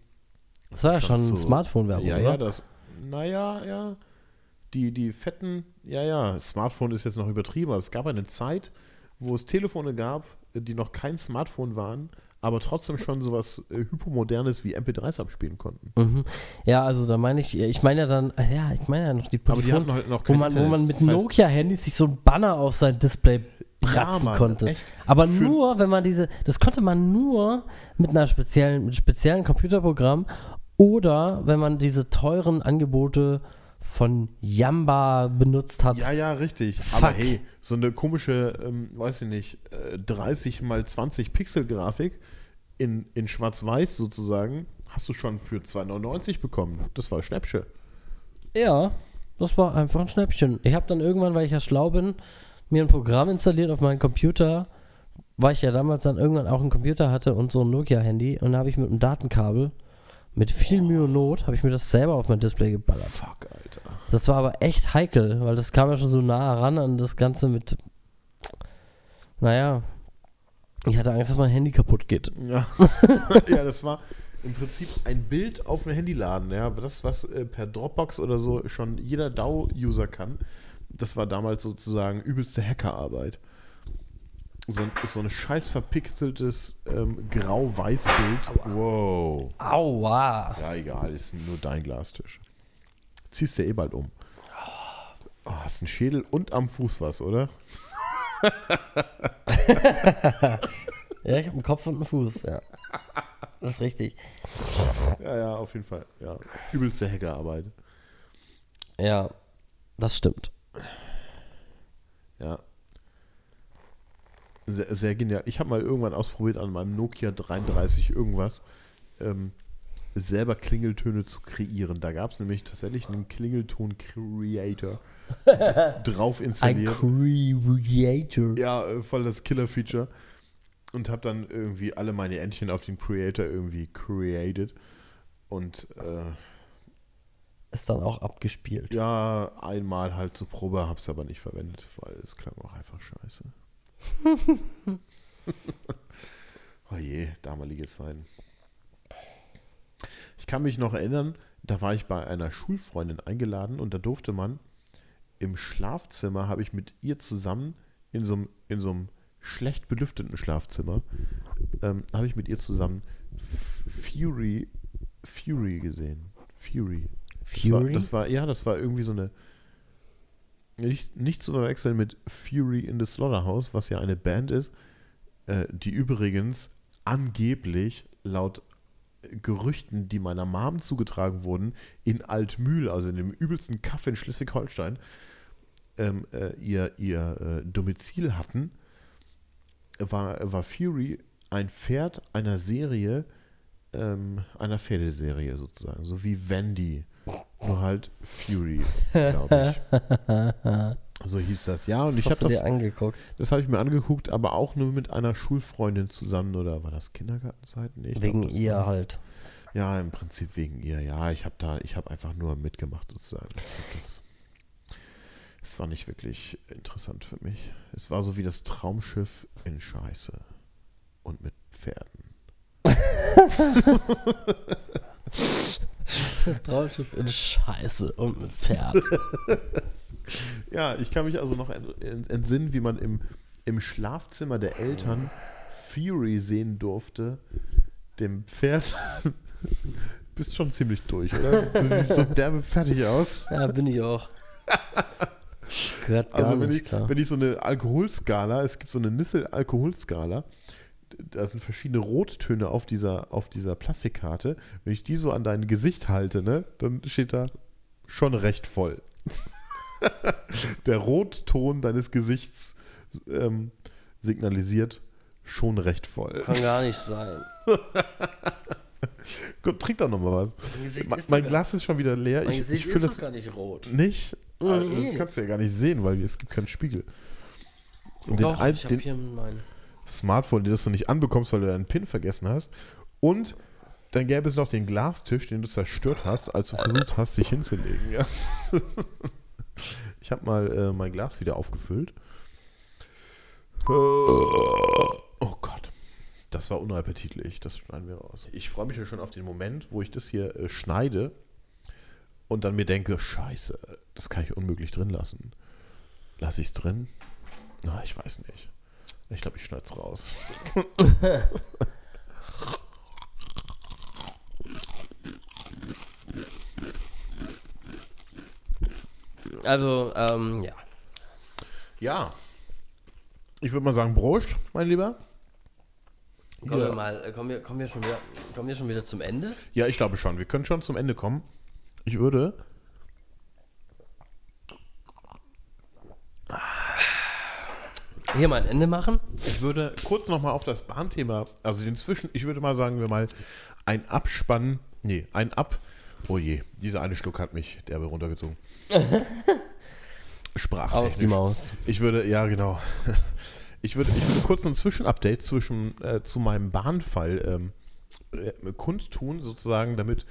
das war ja Schon schon so- Smartphone-Werbung. Ja, oder? ja, das. Naja, ja. Die, die fetten, ja, ja, Smartphone ist jetzt noch übertrieben, aber es gab eine Zeit, wo es Telefone gab, die noch kein Smartphone waren, aber trotzdem schon sowas äh, hypomodernes wie MP3s abspielen konnten. Mhm. Ja, also da meine ich, ich meine ja dann, ah ja, ich meine ja noch die Aber die Polyphon, hatten halt noch wo man, wo man mit Das heißt- Nokia-Handys sich so ein Banner auf sein Display bratzen Mann, konnte. echt. Aber Für- nur, wenn man diese, das konnte man nur mit einer speziellen, mit speziellen Computerprogramm oder wenn man diese teuren Angebote von Yamba benutzt hat. Ja, ja, richtig. Fuck. Aber hey, so eine komische, ähm, weiß ich nicht, äh, 30 mal 20 Pixel-Grafik in, in Schwarz-Weiß sozusagen, hast du schon für 2,99 bekommen. Das war Schnäppsche. Ja, das war einfach ein Schnäppchen. Ich habe dann irgendwann, weil ich ja schlau bin, mir ein Programm installiert auf meinen Computer, weil ich ja damals dann irgendwann auch einen Computer hatte und so ein Nokia-Handy und da habe ich mit einem Datenkabel mit viel Mühe und Not habe ich mir das selber auf mein Display geballert. Fuck, Alter. Das war aber echt heikel, weil das kam ja schon so nah ran an das Ganze mit. Naja, ich hatte Angst, dass mein Handy kaputt geht. Ja. ja, das war im Prinzip ein Bild auf einem Handy laden. Ja, das, was äh, per Dropbox oder so schon jeder DAO-User kann, das war damals sozusagen übelste Hackerarbeit. So, ein- so ein scheiß verpixeltes ähm, Grau-Weiß-Bild. Wow. Aua! Ja, egal, ist nur dein Glastisch. Ziehst du eh bald um. Oh, hast einen Schädel und am Fuß was, oder? Ja, ich habe einen Kopf und einen Fuß, ja. Das ist richtig. Ja, ja, auf jeden Fall. Ja. Übelste Hackerarbeit. Ja, das stimmt. Ja. Sehr, sehr genial. Ich habe mal irgendwann ausprobiert, an meinem Nokia 33 irgendwas ähm, selber Klingeltöne zu kreieren. Da gab es nämlich tatsächlich einen Klingelton-Creator drauf installiert. Creator. Ja, äh, voll das Killer-Feature. Und habe dann irgendwie alle meine Entchen auf den Creator irgendwie created. Und äh, Ist dann auch abgespielt. ja, einmal halt zur Probe, habe es aber nicht verwendet, weil es klang auch einfach scheiße. oh je, damalige Zeiten. Ich kann mich noch erinnern, da war ich bei einer Schulfreundin eingeladen und da durfte man im Schlafzimmer, habe ich mit ihr zusammen in so einem, in so einem schlecht belüfteten Schlafzimmer, ähm, habe ich mit ihr zusammen Fury, Fury gesehen. Fury. Das war, Fury? das war, ja, das war irgendwie so eine. Nicht, nicht zu verwechseln mit Fury in the Slaughterhouse, was ja eine Band ist, äh, die übrigens angeblich laut Gerüchten, die meiner Mom zugetragen wurden, in Altmühl, also in dem übelsten Kaff in Schleswig-Holstein, ähm, äh, ihr, ihr äh, Domizil hatten, war, war Fury ein Pferd einer Serie, ähm, einer Pferdeserie sozusagen, so wie Wendy. Nur halt Fury, glaube ich. So hieß das. Ja, und ich hast habe das, angeguckt. das habe ich mir angeguckt, aber auch nur mit einer Schulfreundin zusammen oder war das Kindergartenzeiten? Nee, ich Wegen glaub, das ihr war- halt. Ja, im Prinzip wegen ihr. Ja, ich habe da, ich habe einfach nur mitgemacht sozusagen. Ich das, Es war nicht wirklich interessant für mich. Es war so wie das Traumschiff in Scheiße. Und mit Pferden. Das Traumschiff in Scheiße und mit Pferd. Ja, ich kann mich also noch ent- ent- entsinnen, wie man im, im Schlafzimmer der Eltern Fury sehen durfte. Dem Pferd. Bist schon ziemlich durch, oder? Du siehst so derbe fertig aus. Ja, bin ich auch. Also wenn nicht, ich, klar. wenn ich so eine Alkoholskala, es gibt so eine Nissel-Alkoholskala, da sind verschiedene Rottöne auf dieser, auf dieser Plastikkarte. Wenn ich die so an dein Gesicht halte, ne, dann steht da schon recht voll. Der Rotton deines Gesichts ähm, signalisiert schon recht voll. Kann gar nicht sein. Komm, trink doch noch mal was. Mein Mein, Glas ist schon wieder leer. Mein Ich, Gesicht ich fühle ist das gar nicht rot. nicht. Mhm. Also, Das kannst du ja gar nicht sehen, weil es gibt keinen Spiegel. Und den, Doch, ein, ich habe den, hier mein... Smartphone, das du nicht anbekommst, weil du deinen PIN vergessen hast. Und dann gäbe es noch den Glastisch, den du zerstört hast, als du versucht hast, dich hinzulegen. Ja. Ich habe mal äh, mein Glas wieder aufgefüllt. Oh Gott. Das war unappetitlich. Das schneiden wir raus. Ich freue mich ja schon auf den Moment, wo ich das hier äh, schneide und dann mir denke, scheiße, das kann ich unmöglich drin lassen. Lass ich es drin? Na, ich weiß nicht. Ich glaube, ich schneide es raus. Also, ähm, ja. Ja. Ich würde mal sagen, Prost, mein Lieber. Kommen Ja. wir mal, äh, kommen wir, kommen wir schon wieder, kommen wir schon wieder zum Ende? Ja, ich glaube schon. Wir können schon zum Ende kommen. Ich würde. Hier mal ein Ende machen. Ich würde kurz nochmal auf das Bahnthema, also den Zwischen, ich würde mal sagen, wir mal ein Abspann, nee, ein Ab, oh je, dieser eine Schluck hat mich derbe runtergezogen. Sprachtechnisch. Aus die Maus. Ich würde, ja genau, ich würde, ich würde kurz ein Zwischenupdate zwischen, äh, zu meinem Bahnfall ähm, äh, kundtun, sozusagen, damit,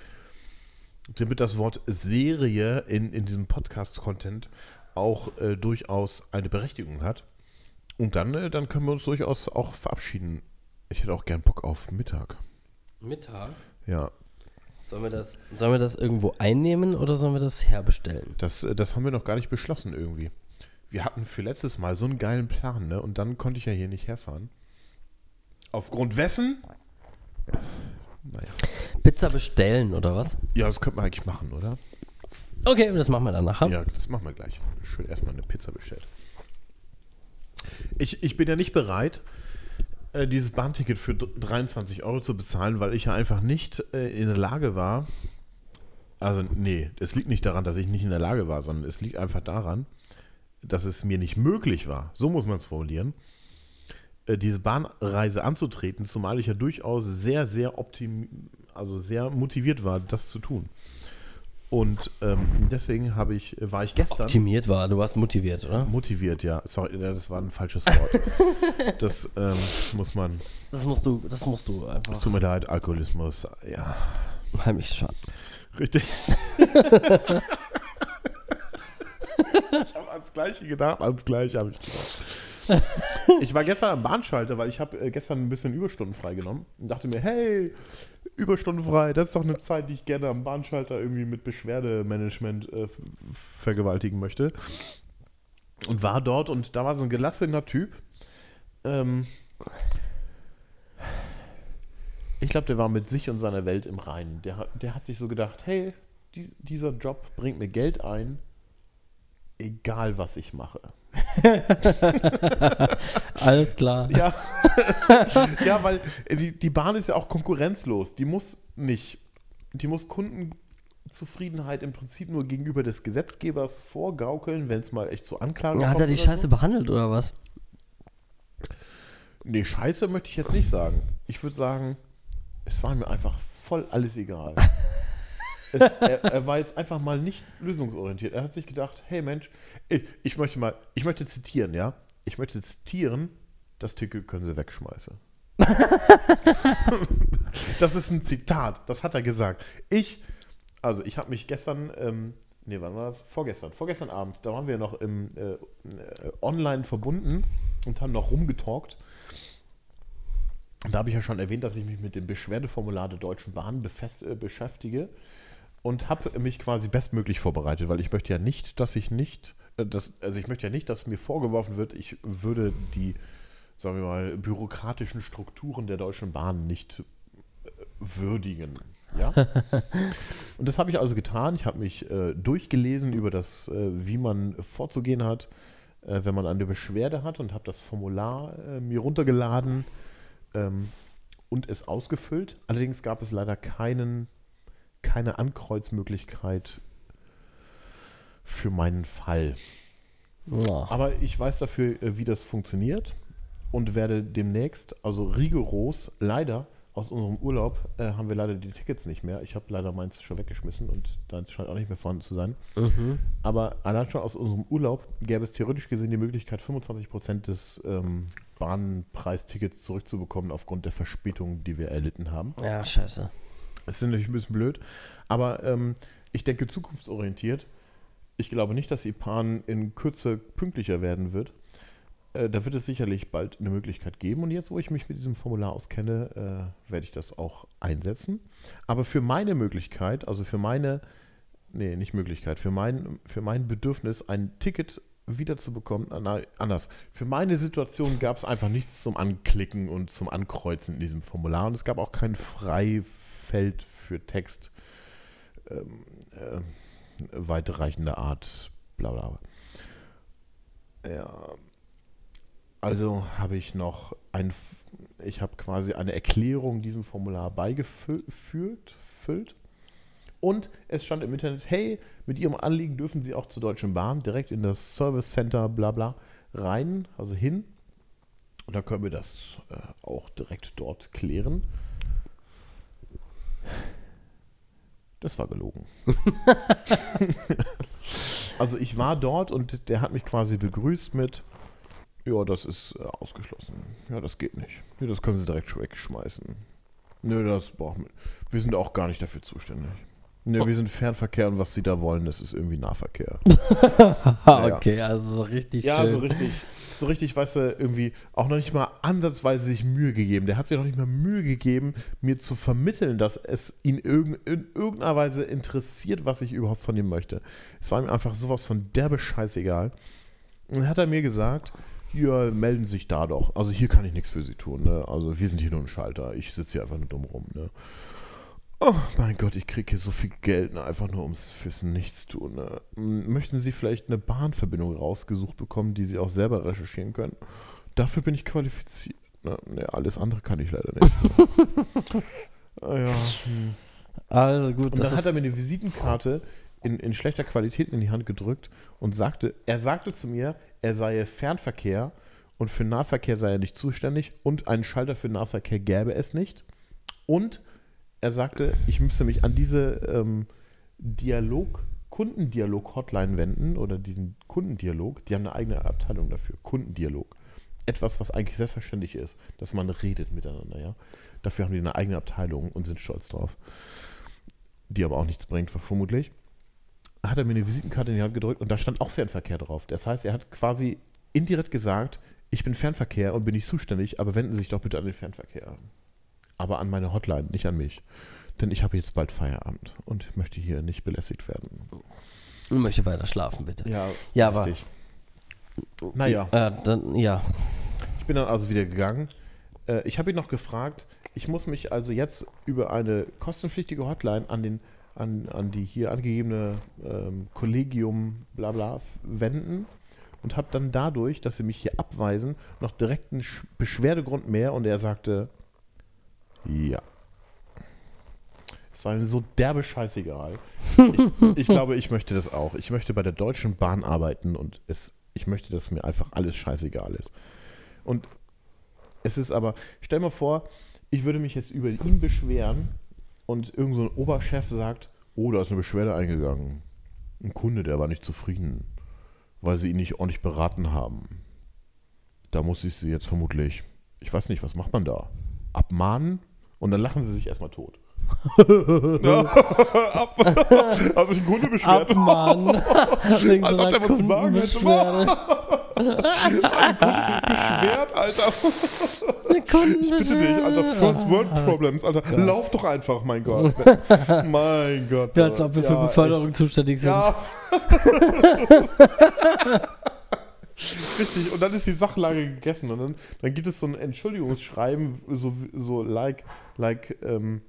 damit das Wort Serie in, in diesem Podcast-Content auch äh, durchaus eine Berechtigung hat. Und dann, äh, dann können wir uns durchaus auch verabschieden. Ich hätte auch gern Bock auf Mittag. Mittag. Ja, Sollen wir das, sollen wir das irgendwo einnehmen oder sollen wir das herbestellen? das, äh, das haben wir noch gar nicht beschlossen irgendwie. Wir hatten für letztes Mal so einen geilen Plan, ne? Und dann konnte ich ja hier nicht herfahren. Aufgrund wessen? Naja. Pizza bestellen oder was? Ja, das könnte man eigentlich machen, oder? Okay, das machen wir dann nachher. Ja, das machen wir gleich. Schön erstmal eine Pizza bestellt. Ich, ich bin ja nicht bereit, äh, dieses Bahnticket für d- 23 Euro zu bezahlen, weil ich ja einfach nicht äh, in der Lage war. Also, nee, es liegt nicht daran, dass ich nicht in der Lage war, sondern es liegt einfach daran, dass es mir nicht möglich war, so muss man es formulieren, äh, diese Bahnreise anzutreten, zumal ich ja durchaus sehr, sehr optim, also sehr motiviert war, das zu tun. Und ähm, deswegen habe ich, war ich gestern Optimiert war, du warst motiviert, oder? motiviert, ja. Sorry, das war ein falsches Wort. das ähm, muss man. Das musst du, das musst du Es einfach tut mir leid, Alkoholismus. Ja, heimlich schaden. richtig. ich habe ans Gleiche gedacht, ans Gleiche habe ich gedacht. Ich war gestern am Bahnschalter, weil ich habe äh, gestern ein bisschen Überstunden freigenommen und dachte mir, hey, Überstunden frei, das ist doch eine Zeit, die ich gerne am Bahnschalter irgendwie mit Beschwerdemanagement äh, vergewaltigen möchte. Und war dort und da war so ein gelassener Typ. Ähm, ich glaube, der war mit sich und seiner Welt im Reinen. Der, hat- der hat sich so gedacht, hey, dies, dieser Job bringt mir Geld ein, egal was ich mache. Alles klar. Ja, ja weil die, die Bahn ist ja auch konkurrenzlos. Die muss nicht, die muss Kundenzufriedenheit im Prinzip nur gegenüber des Gesetzgebers vorgaukeln, wenn es mal echt zu Anklagen Hat er die Scheiße behandelt oder was? So. Nee, Scheiße möchte ich jetzt nicht sagen. Ich würde sagen, es war mir einfach voll alles egal. es, er, er war jetzt einfach mal nicht lösungsorientiert. Er hat sich gedacht, hey Mensch, ich, ich möchte mal, ich möchte zitieren, ja? Ich möchte zitieren, das Ticket können Sie wegschmeißen. das ist ein Zitat, das hat er gesagt. Ich, also ich habe mich gestern ähm, Nee, wann war das? Vorgestern. Vorgestern Abend. Da waren wir noch im, äh, online verbunden und haben noch rumgetalkt. Da habe ich ja schon erwähnt, dass ich mich mit dem Beschwerdeformular der Deutschen Bahn befest, äh, beschäftige und habe mich quasi bestmöglich vorbereitet, weil ich möchte ja nicht, dass ich nicht, äh, dass, also ich möchte ja nicht, dass mir vorgeworfen wird, ich würde die, sagen wir mal, bürokratischen Strukturen der Deutschen Bahn nicht äh, würdigen. Ja? und das habe ich also getan. Ich habe mich äh, durchgelesen über das, äh, wie man vorzugehen hat, äh, wenn man eine Beschwerde hat und habe das Formular äh, mir runtergeladen ähm, und es ausgefüllt. Allerdings gab es leider keinen, keine Ankreuzmöglichkeit für meinen Fall. Ja. Aber ich weiß dafür, äh, wie das funktioniert und werde demnächst, also rigoros, leider aus unserem Urlaub äh, haben wir leider die Tickets nicht mehr. Ich habe leider meins schon weggeschmissen und deins scheint auch nicht mehr vorhanden zu sein. Mhm. Aber allein schon aus unserem Urlaub gäbe es theoretisch gesehen die Möglichkeit, 25% des ähm, Bahnpreistickets zurückzubekommen aufgrund der Verspätung, die wir erlitten haben. Ja, scheiße. Das ist natürlich ein bisschen blöd, aber ähm, ich denke zukunftsorientiert. Ich glaube nicht, dass Bahn in Kürze pünktlicher werden wird. Äh, da wird es sicherlich bald eine Möglichkeit geben. Und jetzt, wo ich mich mit diesem Formular auskenne, äh, werde ich das auch einsetzen. Aber für meine Möglichkeit, also für meine, nee, nicht Möglichkeit, für mein, für mein Bedürfnis, ein Ticket wiederzubekommen, nein, anders. Für meine Situation gab es einfach nichts zum Anklicken und zum Ankreuzen in diesem Formular. Und es gab auch kein Freifeld für Text ähm, äh, weitreichender Art, bla bla. Ja. Also habe ich noch ein, ich habe quasi eine Erklärung diesem Formular beigefügt, füllt. Und es stand im Internet, hey, mit Ihrem Anliegen dürfen Sie auch zur Deutschen Bahn direkt in das Service Center, bla bla, rein, also hin. Und dann können wir das äh, auch direkt dort klären. Das war gelogen. also ich war dort und der hat mich quasi begrüßt mit, ja, das ist äh, ausgeschlossen. Ja, das geht nicht. Ja, das können Sie direkt wegschmeißen. Nö, das brauchen wir. Wir sind auch gar nicht dafür zuständig. Nö, wir sind Fernverkehr und was Sie da wollen, das ist irgendwie Nahverkehr. Ja. okay, also so richtig Ja, schön. so richtig, so richtig, weißt du, irgendwie auch noch nicht mal ansatzweise sich Mühe gegeben. Der hat sich noch nicht mal Mühe gegeben, mir zu vermitteln, dass es ihn irgend, in irgendeiner Weise interessiert, was ich überhaupt von ihm möchte. Es war ihm einfach sowas von derbe scheißegal. Und dann hat er mir gesagt, ja, melden sich da doch. Also hier kann ich nichts für Sie tun. Ne? Also wir sind hier nur ein Schalter. Ich sitze hier einfach nur dumm rum. Ne? Oh mein Gott, ich kriege hier so viel Geld, ne? einfach nur ums fürs Nichtstun. Ne? Möchten Sie vielleicht eine Bahnverbindung rausgesucht bekommen, die Sie auch selber recherchieren können? Dafür bin ich qualifiziert. Ne? Ne, alles andere kann ich leider nicht. ah, ja. Hm. Also gut, Und dann hat er mir eine Visitenkarte in, in schlechter Qualität in die Hand gedrückt und sagte, er sagte zu mir, er sei Fernverkehr und für Nahverkehr sei er nicht zuständig und einen Schalter für Nahverkehr gäbe es nicht. Und er sagte, ich müsste mich an diese ähm, Dialog, Kundendialog-Hotline wenden oder diesen Kundendialog. Die haben eine eigene Abteilung dafür. Kundendialog. Etwas, was eigentlich selbstverständlich ist, dass man redet miteinander, ja. Dafür haben die eine eigene Abteilung und sind stolz drauf. Die aber auch nichts bringt, vermutlich. Hat er mir eine Visitenkarte in die Hand gedrückt und da stand auch Fernverkehr drauf. Das heißt, er hat quasi indirekt gesagt, ich bin Fernverkehr und bin nicht zuständig, aber wenden Sie sich doch bitte an den Fernverkehr. Aber an meine Hotline, nicht an mich. Denn ich habe jetzt bald Feierabend und möchte hier nicht belästigt werden. ich möchte weiter schlafen, bitte. Ja, Ja, aber- richtig. Naja, Äh, dann, ja. ich bin dann also wieder gegangen. Äh, ich habe ihn noch gefragt, ich muss mich also jetzt über eine kostenpflichtige Hotline an, den, an, an die hier angegebene ähm, Kollegium bla bla f- wenden und habe dann dadurch, dass sie mich hier abweisen, noch direkt einen Sch- Beschwerdegrund mehr und er sagte, ja. Es war ihm so derbe scheißegal. Ich, ich glaube, ich möchte das auch. Ich möchte bei der Deutschen Bahn arbeiten und es, ich möchte, dass mir einfach alles scheißegal ist. Und es ist aber, stell mal vor, ich würde mich jetzt über ihn beschweren und irgend so ein Oberchef sagt, oh, da ist eine Beschwerde eingegangen. Ein Kunde, der war nicht zufrieden, weil sie ihn nicht ordentlich beraten haben. Da muss ich sie jetzt vermutlich, ich weiß nicht, was macht man da? Abmahnen und dann lachen sie sich erstmal tot. Ab. Hat sich ein Kunde beschwert. Ab, Mann. Als ob der was zu sagen hätte. Ein Kunde beschwert, Alter. Eine Ich bitte dich, Alter. First World Problems, Alter. Lauf doch einfach, mein Gott. mein Gott. Ja, als ob wir für Ja, Beförderung zuständig sind. Ja. Richtig, und dann ist die Sachlage gegessen und dann, dann gibt es so ein Entschuldigungsschreiben, so, so like, like, ähm,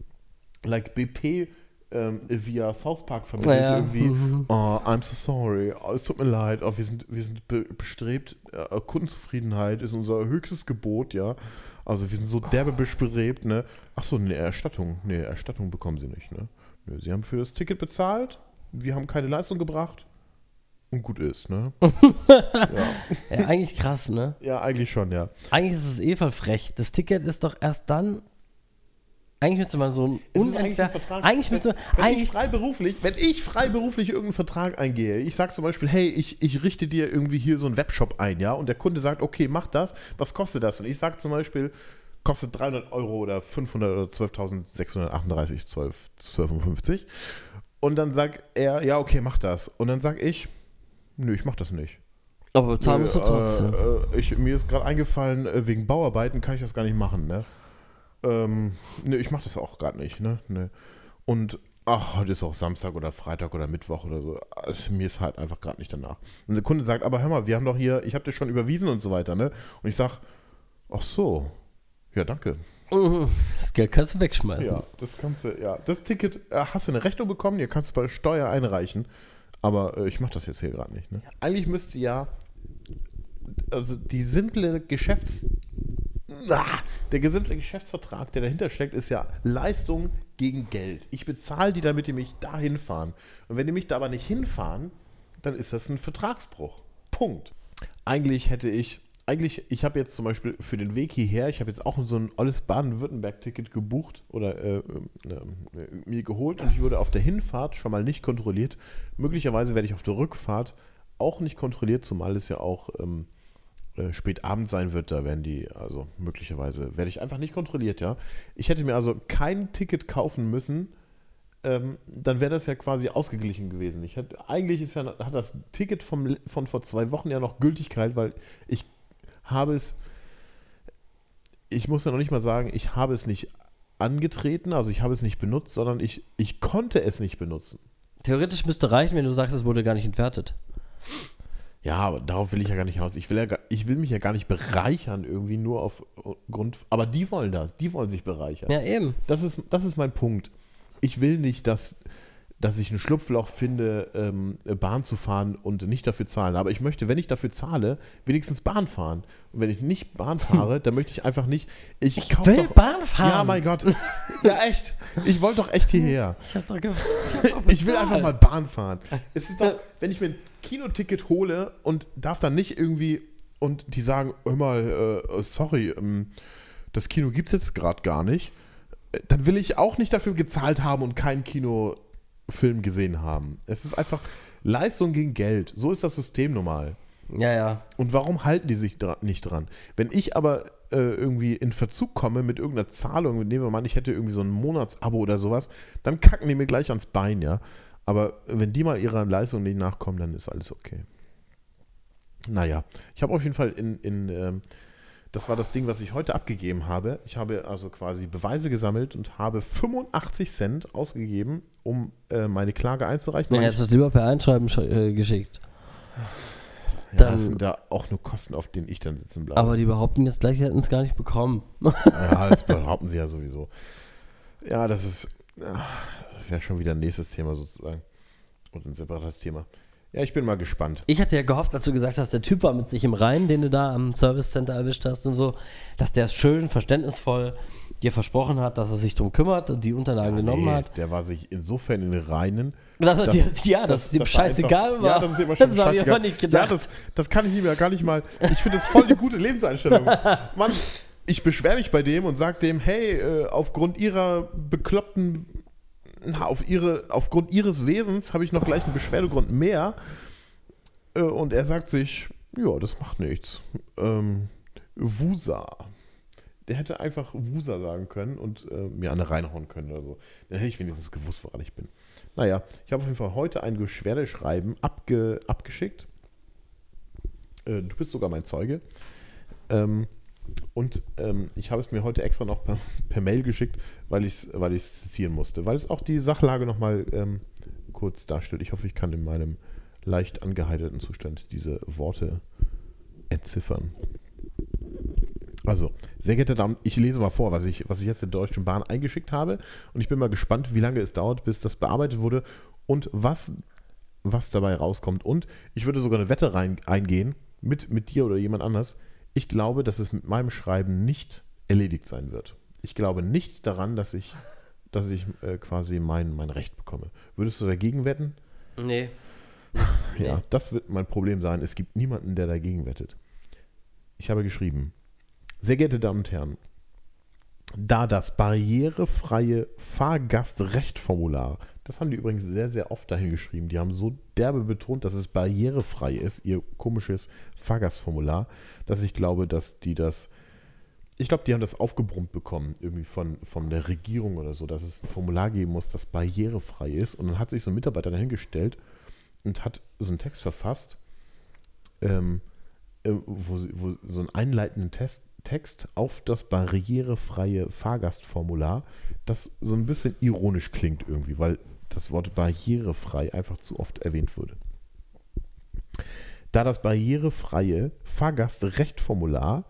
like BP ähm, via South Park vermittelt Ja, ja. irgendwie. Mhm. Oh, I'm so sorry, oh, es tut mir leid, oh, wir sind, wir sind be bestrebt, äh, Kundenzufriedenheit ist unser höchstes Gebot, ja. Also wir sind so derbe bestrebt, ne. Achso, ne, Erstattung, ne, Erstattung bekommen sie nicht, ne. Sie haben für das Ticket bezahlt, wir haben keine Leistung gebracht und gut ist, ne? ja. Ja, eigentlich krass, ne? ja, eigentlich schon, ja. Eigentlich ist es eh voll frech. Das Ticket ist doch erst dann. Eigentlich müsste man so ein Es ist eigentlich ein unentweder- Vertrag. Eigentlich müsste man. wenn, wenn ich Eigentlich, freiberuflich, wenn ich freiberuflich irgendeinen Vertrag eingehe, ich sage zum Beispiel, hey, ich, ich richte dir irgendwie hier so einen Webshop ein, ja, und der Kunde sagt, okay, mach das, was kostet das? Und ich sage zum Beispiel, kostet 300 Euro oder 500 oder 12.638, 12, 12,50. Und dann sagt er, ja, okay, mach das. Und dann sage ich, nö, ich mach das nicht. aber bezahlen musst du Nö, trotzdem. Äh, äh, ich, mir ist gerade eingefallen, äh, wegen Bauarbeiten kann ich das gar nicht machen, ne? Ähm, ne, ich mache das auch gerade nicht, ne? ne. Und ach, heute ist auch Samstag oder Freitag oder Mittwoch oder so. Also, mir ist halt einfach gerade nicht danach. Und der Kunde sagt, aber hör mal, wir haben doch hier, ich habe dir schon überwiesen und so weiter, ne? Und ich sag, ach so, ja, danke. Das Geld kannst du wegschmeißen. Ja, das kannst du, ja. Das Ticket, äh, hast du eine Rechnung bekommen, ihr kannst du bei Steuer einreichen. Aber äh, ich mache das jetzt hier gerade nicht. Ne? Eigentlich müsste ja, also die simple Geschäfts... Ah, der simple Geschäftsvertrag, der dahinter steckt, ist ja Leistung gegen Geld. Ich bezahle die, damit die mich da hinfahren. Und wenn die mich da aber nicht hinfahren, dann ist das ein Vertragsbruch. Punkt. Eigentlich hätte ich, eigentlich, ich habe jetzt zum Beispiel für den Weg hierher, ich habe jetzt auch so ein alles Baden-Württemberg-Ticket gebucht oder äh, äh, mir geholt und ich wurde auf der Hinfahrt schon mal nicht kontrolliert. Möglicherweise werde ich auf der Rückfahrt auch nicht kontrolliert, zumal es ja auch ähm, äh, spät Abend sein wird, da werden die, also möglicherweise werde ich einfach nicht kontrolliert, ja. Ich hätte mir also kein Ticket kaufen müssen, ähm, dann wäre das ja quasi ausgeglichen gewesen. Ich hätte, eigentlich ist ja, hat das Ticket vom, von vor zwei Wochen ja noch Gültigkeit, weil ich habe es, ich muss ja noch nicht mal sagen, ich habe es nicht angetreten, also ich habe es nicht benutzt, sondern ich, ich konnte es nicht benutzen. Theoretisch müsste reichen, wenn du sagst, es wurde gar nicht entwertet. Ja, aber darauf will ich ja gar nicht hinaus. Ich will, ja, gar- ich will mich ja gar nicht bereichern, irgendwie nur auf Grund. Aber die wollen das. Die wollen sich bereichern. Ja, eben. Das, ist, das ist mein Punkt. Ich will nicht, dass, dass ich ein Schlupfloch finde, ähm, Bahn zu fahren und nicht dafür zahlen. Aber ich möchte, wenn ich dafür zahle, wenigstens Bahn fahren. Und wenn ich nicht Bahn fahre, dann möchte ich einfach nicht. Ich, Ich will doch, Bahn fahren. Ja, mein Gott. Ja, echt. Ich wollte doch echt hierher. Ich hab doch ge Ich will einfach mal Bahn fahren. Es ist doch, wenn ich mir ein Kinoticket hole und darf dann nicht irgendwie und die sagen, mal, äh, sorry, ähm, das Kino gibt es jetzt gerade gar nicht, äh, dann will ich auch nicht dafür gezahlt haben und keinen Kinofilm gesehen haben. Es ist einfach Leistung gegen Geld. So ist das System normal. Ja, ja. Und warum halten die sich dra nicht dran? Wenn ich aber äh, irgendwie in Verzug komme mit irgendeiner Zahlung, nehmen wir mal an, ich hätte irgendwie so ein Monatsabo oder sowas, dann kacken die mir gleich ans Bein, ja. Aber wenn die mal ihrer Leistung nicht nachkommen, dann ist alles okay. Naja, ich habe auf jeden Fall in, in ähm, das war das Ding, was ich heute abgegeben habe. Ich habe also quasi Beweise gesammelt und habe 85 Cent ausgegeben, um äh, meine Klage einzureichen. Weil hättest du es lieber per Einschreiben sch- äh, geschickt. ja, dann- das sind da auch nur Kosten, auf denen ich dann sitzen bleibe. Aber die behaupten jetzt gleich, sie hätten es gar nicht bekommen. Ja, das behaupten sie ja sowieso. Ja, das ist. Wäre schon wieder ein nächstes Thema sozusagen. Und ein separates Thema. Ja, ich bin mal gespannt. Ich hatte ja gehofft, als du gesagt hast, der Typ war mit sich im Reinen, den du da am Service Center erwischt hast und so, dass der schön, verständnisvoll dir versprochen hat, dass er sich drum kümmert und die Unterlagen genommen Nee, hat. Der war sich insofern in den Reinen. Dass er dass- ja, dass es ihm scheißegal war. Ja, das ist immer schon das ich scheißegal. nicht Ja, gedacht. das, das kann ich ihm ja gar nicht mal. Ich finde das voll die gute Lebenseinstellung. Mann, ich beschwere mich bei dem und sage dem, hey, äh, aufgrund ihrer bekloppten, auf ihre, aufgrund ihres Wesens habe ich noch gleich einen Beschwerdegrund mehr. Äh, und er sagt sich, ja, das macht nichts. Ähm, Wusa. der hätte einfach Wusa sagen können und äh, mir eine reinhauen können oder so. Dann hätte ich wenigstens gewusst, woran ich bin. Naja, ich habe auf jeden Fall heute ein Beschwerdeschreiben abge, abgeschickt. Äh, du bist sogar mein Zeuge. Ähm, und ähm, ich habe es mir heute extra noch per, per Mail geschickt, weil ich es weil zitieren musste, weil es auch die Sachlage nochmal ähm, kurz darstellt. Ich hoffe, ich kann in meinem leicht angeheiterten Zustand diese Worte entziffern. Also, sehr geehrte Damen, ich lese mal vor, was ich, was ich jetzt der Deutschen Bahn eingeschickt habe. Und ich bin mal gespannt, wie lange es dauert, bis das bearbeitet wurde und was, was dabei rauskommt. Und ich würde sogar eine Wette rein, eingehen mit, mit dir oder jemand anders. Ich glaube, dass es mit meinem Schreiben nicht erledigt sein wird. Ich glaube nicht daran, dass ich, dass ich äh, quasi mein, mein Recht bekomme. Würdest du dagegen wetten? Nee. Ja, das wird mein Problem sein. Es gibt niemanden, der dagegen wettet. Ich habe geschrieben, sehr geehrte Damen und Herren, da das barrierefreie Fahrgastrechtformular, das haben die übrigens sehr, sehr oft dahin geschrieben, die haben so derbe betont, dass es barrierefrei ist, ihr komisches Fahrgastformular, dass ich glaube, dass die das, ich glaube, die haben das aufgebrummt bekommen, irgendwie von, von der Regierung oder so, dass es ein Formular geben muss, das barrierefrei ist. Und dann hat sich so ein Mitarbeiter dahingestellt und hat so einen Text verfasst, ähm, äh, wo, wo so einen einleitenden Test, Text auf das barrierefreie Fahrgastformular, das so ein bisschen ironisch klingt irgendwie, weil das Wort barrierefrei einfach zu oft erwähnt wurde. Da das barrierefreie Fahrgastrechtformular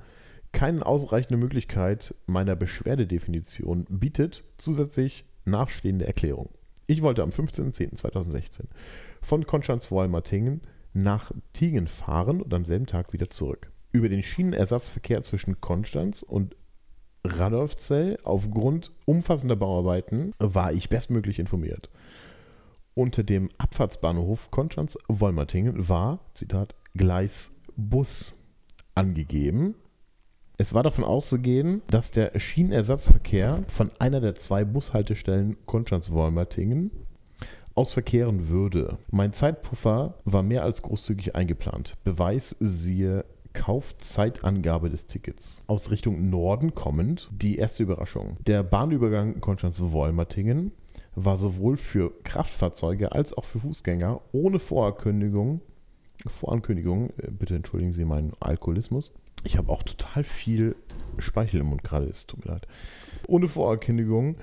keine ausreichende Möglichkeit meiner Beschwerdedefinition bietet, zusätzlich nachstehende Erklärung. Ich wollte am 15.10.2016 von Konstanz-Wolmertingen nach Tiegen fahren und am selben Tag wieder zurück. Über den Schienenersatzverkehr zwischen Konstanz und Radolfzell aufgrund umfassender Bauarbeiten war ich bestmöglich informiert. Unter dem Abfahrtsbahnhof Konstanz-Wolmertingen war, Zitat, Gleis Bus angegeben. Es war davon auszugehen, dass der Schienenersatzverkehr von einer der zwei Bushaltestellen Konstanz-Wolmertingen aus verkehren würde. Mein Zeitpuffer war mehr als großzügig eingeplant. Beweis siehe Kaufzeitangabe des Tickets. Aus Richtung Norden kommend die erste Überraschung. Der Bahnübergang Konstanz-Wolmertingen war sowohl für Kraftfahrzeuge als auch für Fußgänger ohne Vorankündigung, Vorankündigung, äh, bitte entschuldigen Sie meinen Alkoholismus. Ich habe auch total viel Speichel im Mund gerade, es tut mir leid. Ohne Vorankündigung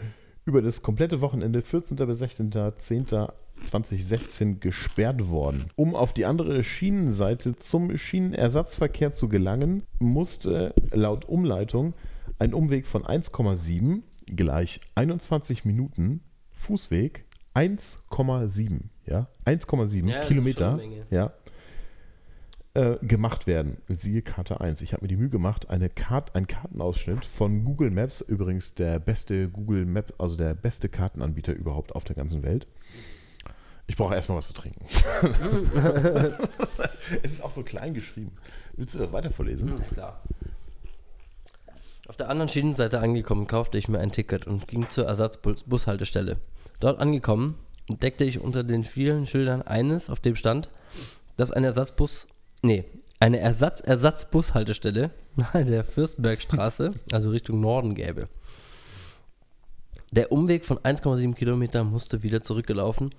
über das komplette Wochenende 14. bis 16.10.2016 gesperrt worden. Um auf die andere Schienenseite zum Schienenersatzverkehr zu gelangen, musste laut Umleitung ein Umweg von 1,7 gleich 21 Minuten Fußweg 1,7 ja 1,7 Ja, Kilometer ja äh, gemacht werden. Siehe Karte 1. Ich habe mir die Mühe gemacht, eine Kart, einen Kartenausschnitt von Google Maps, übrigens der beste Google Maps, also der beste Kartenanbieter überhaupt auf der ganzen Welt. Ich brauche erstmal was zu trinken. es ist auch so klein geschrieben. Willst du das weiter vorlesen? Na klar. Auf der anderen Schienenseite angekommen, kaufte ich mir ein Ticket und ging zur Ersatzbushaltestelle. Dort angekommen, entdeckte ich unter den vielen Schildern eines, auf dem stand, dass ein Ersatzbus, nee, eine Ersatz-Ersatzbushaltestelle nahe der Fürstenbergstraße, also Richtung Norden gäbe. Der Umweg von 1,7 Kilometer musste wieder zurückgelaufen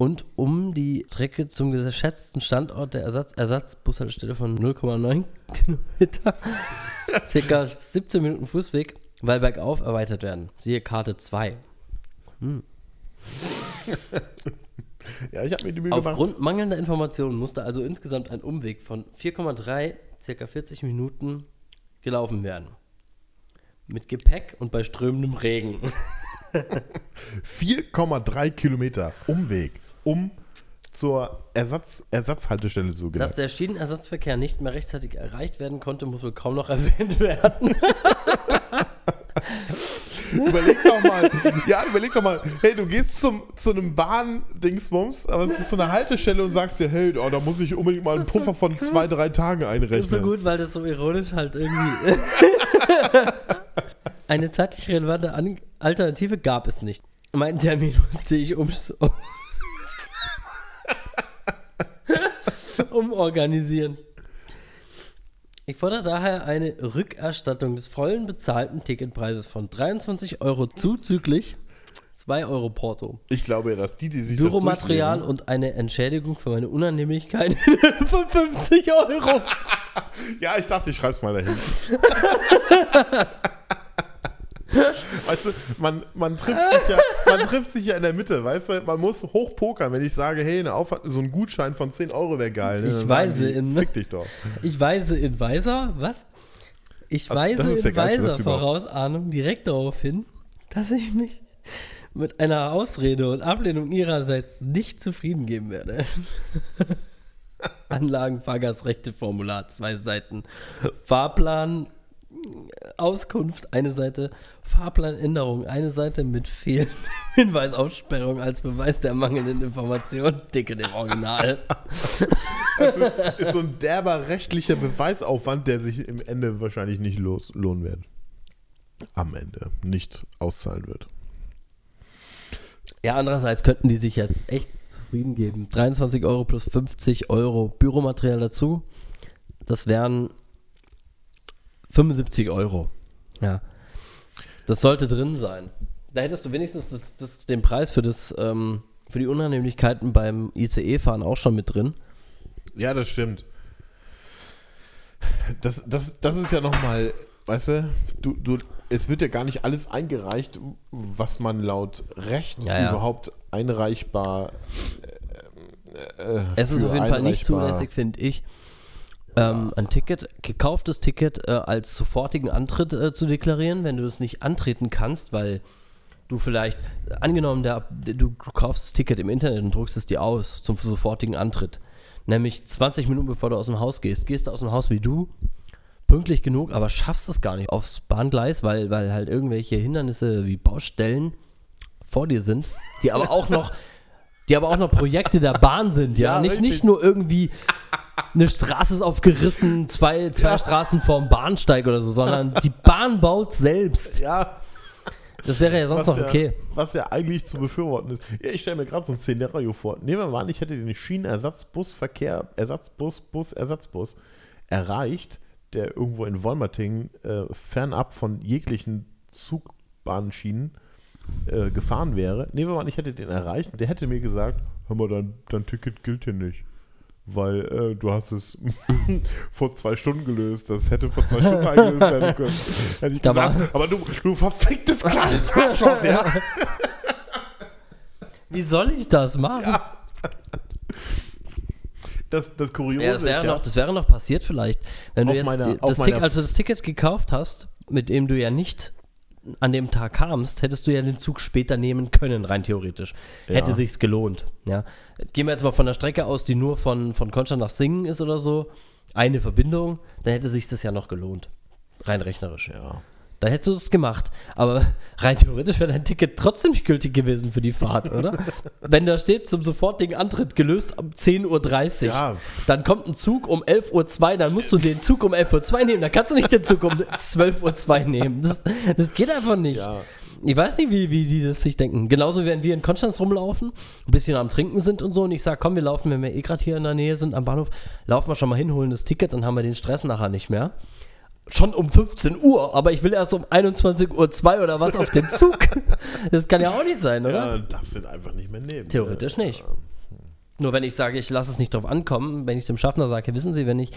und um die Strecke zum geschätzten Standort der Ersatz Ersatzbushaltestelle von 0,9 Kilometer, circa 17 Minuten Fußweg, weil bergauf erweitert werden. Siehe Karte 2. Ja, ich habe mir die Mühe gemacht. Aufgrund mangelnder Informationen musste also insgesamt ein Umweg von 4,3, circa 40 Minuten gelaufen werden. Mit Gepäck und bei strömendem Regen. 4,3 Kilometer Umweg, um zur Ersatz, Ersatzhaltestelle zu Dass gelangen. der Schienenersatzverkehr nicht mehr rechtzeitig erreicht werden konnte, muss wohl kaum noch erwähnt werden. Überleg doch mal, ja, überleg doch mal, hey, du gehst zum, zu einem Bahn-Dingsbums, aber es ist so eine Haltestelle und sagst dir, hey, oh, da muss ich unbedingt mal einen ist so Puffer von gut. zwei, drei Tagen Das ist so einrechnen. gut, weil das so ironisch halt irgendwie. Eine zeitlich relevante An Alternative gab es nicht. Meinen Termin musste ich um umorganisieren. Ich fordere daher eine Rückerstattung des vollen bezahlten Ticketpreises von 23 Euro zuzüglich 2 Euro Porto. Ich glaube ja, dass die, die sich Büromaterial das und eine Entschädigung für meine Unannehmlichkeit von 50 Euro. Ja, ich dachte, ich schreib's mal dahin. Weißt du, man, man, trifft sich ja, man trifft sich ja in der Mitte, weißt du? Man muss hochpokern, wenn ich sage, hey, eine Aufwand, so ein Gutschein von 10 Euro wäre geil. Ne? Ich weise die, in- Fick dich doch. Ich weise in weiser, was? Ich Also, weise in geilste weiser. Vorausahnung direkt darauf hin, dass ich mich mit einer Ausrede und Ablehnung ihrerseits nicht zufrieden geben werde. Anlagen, Fahrgastrechte, Formular, zwei Seiten. Fahrplan, Auskunft, eine Seite. Fahrplanänderung, eine Seite mit fehlendem Hinweis, Aussperrung als Beweis der mangelnden Information. Ticket im Original. Ist so ein derber rechtlicher Beweisaufwand, der sich im Ende wahrscheinlich nicht los, lohnen wird. Am Ende nicht auszahlen wird. Ja, andererseits könnten die sich jetzt echt zufrieden geben. 23 Euro plus 50 Euro Büromaterial dazu. Das wären 75 Euro. Ja. Das sollte drin sein. Da hättest du wenigstens das, das, den Preis für, das, ähm, für die Unannehmlichkeiten beim ICE-Fahren auch schon mit drin. Ja, das stimmt. Das, das, das ist ja nochmal, weißt du, du, du, es wird ja gar nicht alles eingereicht, was man laut Recht Ja, ja. überhaupt einreichbar. Äh, äh, Es ist auf jeden Fall nicht zulässig, finde ich, ähm, ein Ticket, gekauftes Ticket äh, als sofortigen Antritt äh, zu deklarieren, wenn du es nicht antreten kannst, weil du vielleicht, angenommen, der, du, kaufst das Ticket im Internet und druckst es dir aus zum sofortigen Antritt, nämlich 20 Minuten bevor du aus dem Haus gehst, gehst du aus dem Haus wie du, pünktlich genug, aber schaffst es gar nicht aufs Bahngleis, weil, weil halt irgendwelche Hindernisse wie Baustellen vor dir sind, die aber auch noch, die aber auch noch Projekte der Bahn sind, ja, Ja, nicht, richtig. nicht nur irgendwie eine Straße ist aufgerissen, zwei, zwei Ja. Straßen vorm Bahnsteig oder so, sondern die Bahn baut selbst. Ja, Das wäre ja sonst was noch ja, okay. Was ja eigentlich zu befürworten ist. Ja, ich stelle mir gerade so ein Szenario vor. Nehmen wir mal an, ich hätte den Schienenersatzbusverkehr, Ersatzbus, Bus, Ersatzbus erreicht, der irgendwo in Wolmerting äh, fernab von jeglichen Zugbahnschienen äh, gefahren wäre. Nehmen wir mal an, ich hätte den erreicht und der hätte mir gesagt, hör mal, dein, dein Ticket gilt hier nicht. Weil äh, du hast es vor zwei Stunden gelöst. Das hätte vor zwei Stunden eingelöst werden können. Hätte ich Da gesagt, aber du, du verficktes kleines Arschloch, ja. Wie soll ich das machen? Ja, Das, das Kuriose das, wäre ist ja, noch, das wäre noch passiert vielleicht. Wenn du jetzt meiner- die, das Ticket, also das Ticket gekauft hast, mit dem du ja nicht an dem Tag kamst, hättest du ja den Zug später nehmen können, rein theoretisch. Ja. Hätte sich's gelohnt. Ja. Gehen wir jetzt mal von der Strecke aus, die nur von, von Konstanz nach Singen ist oder so, eine Verbindung, dann hätte sich das ja noch gelohnt. Rein rechnerisch. ja. Dann hättest du es gemacht. Aber rein theoretisch wäre dein Ticket trotzdem nicht gültig gewesen für die Fahrt, oder? Wenn da steht, zum sofortigen Antritt gelöst um 10.30 Uhr. Ja. Dann kommt ein Zug um 11.02 Uhr, dann musst du den Zug um 11.02 Uhr nehmen. Dann kannst du nicht den Zug um 12.02 Uhr nehmen. Das, das geht einfach nicht. Ja. Ich weiß nicht, wie, wie die das sich denken. Genauso, wenn wir in Konstanz rumlaufen, ein bisschen am Trinken sind und so, und ich sage, komm, wir laufen, wenn wir eh gerade hier in der Nähe sind am Bahnhof, laufen wir schon mal hin, holen das Ticket, dann haben wir den Stress nachher nicht mehr. Schon um 15 Uhr, aber ich will erst um 21.02 Uhr oder was auf den Zug. Das kann ja auch nicht sein, oder? Ja, darfst du den einfach nicht mehr nehmen. Theoretisch Ja. nicht. Nur wenn ich sage, ich lasse es nicht drauf ankommen, wenn ich dem Schaffner sage, wissen Sie, wenn ich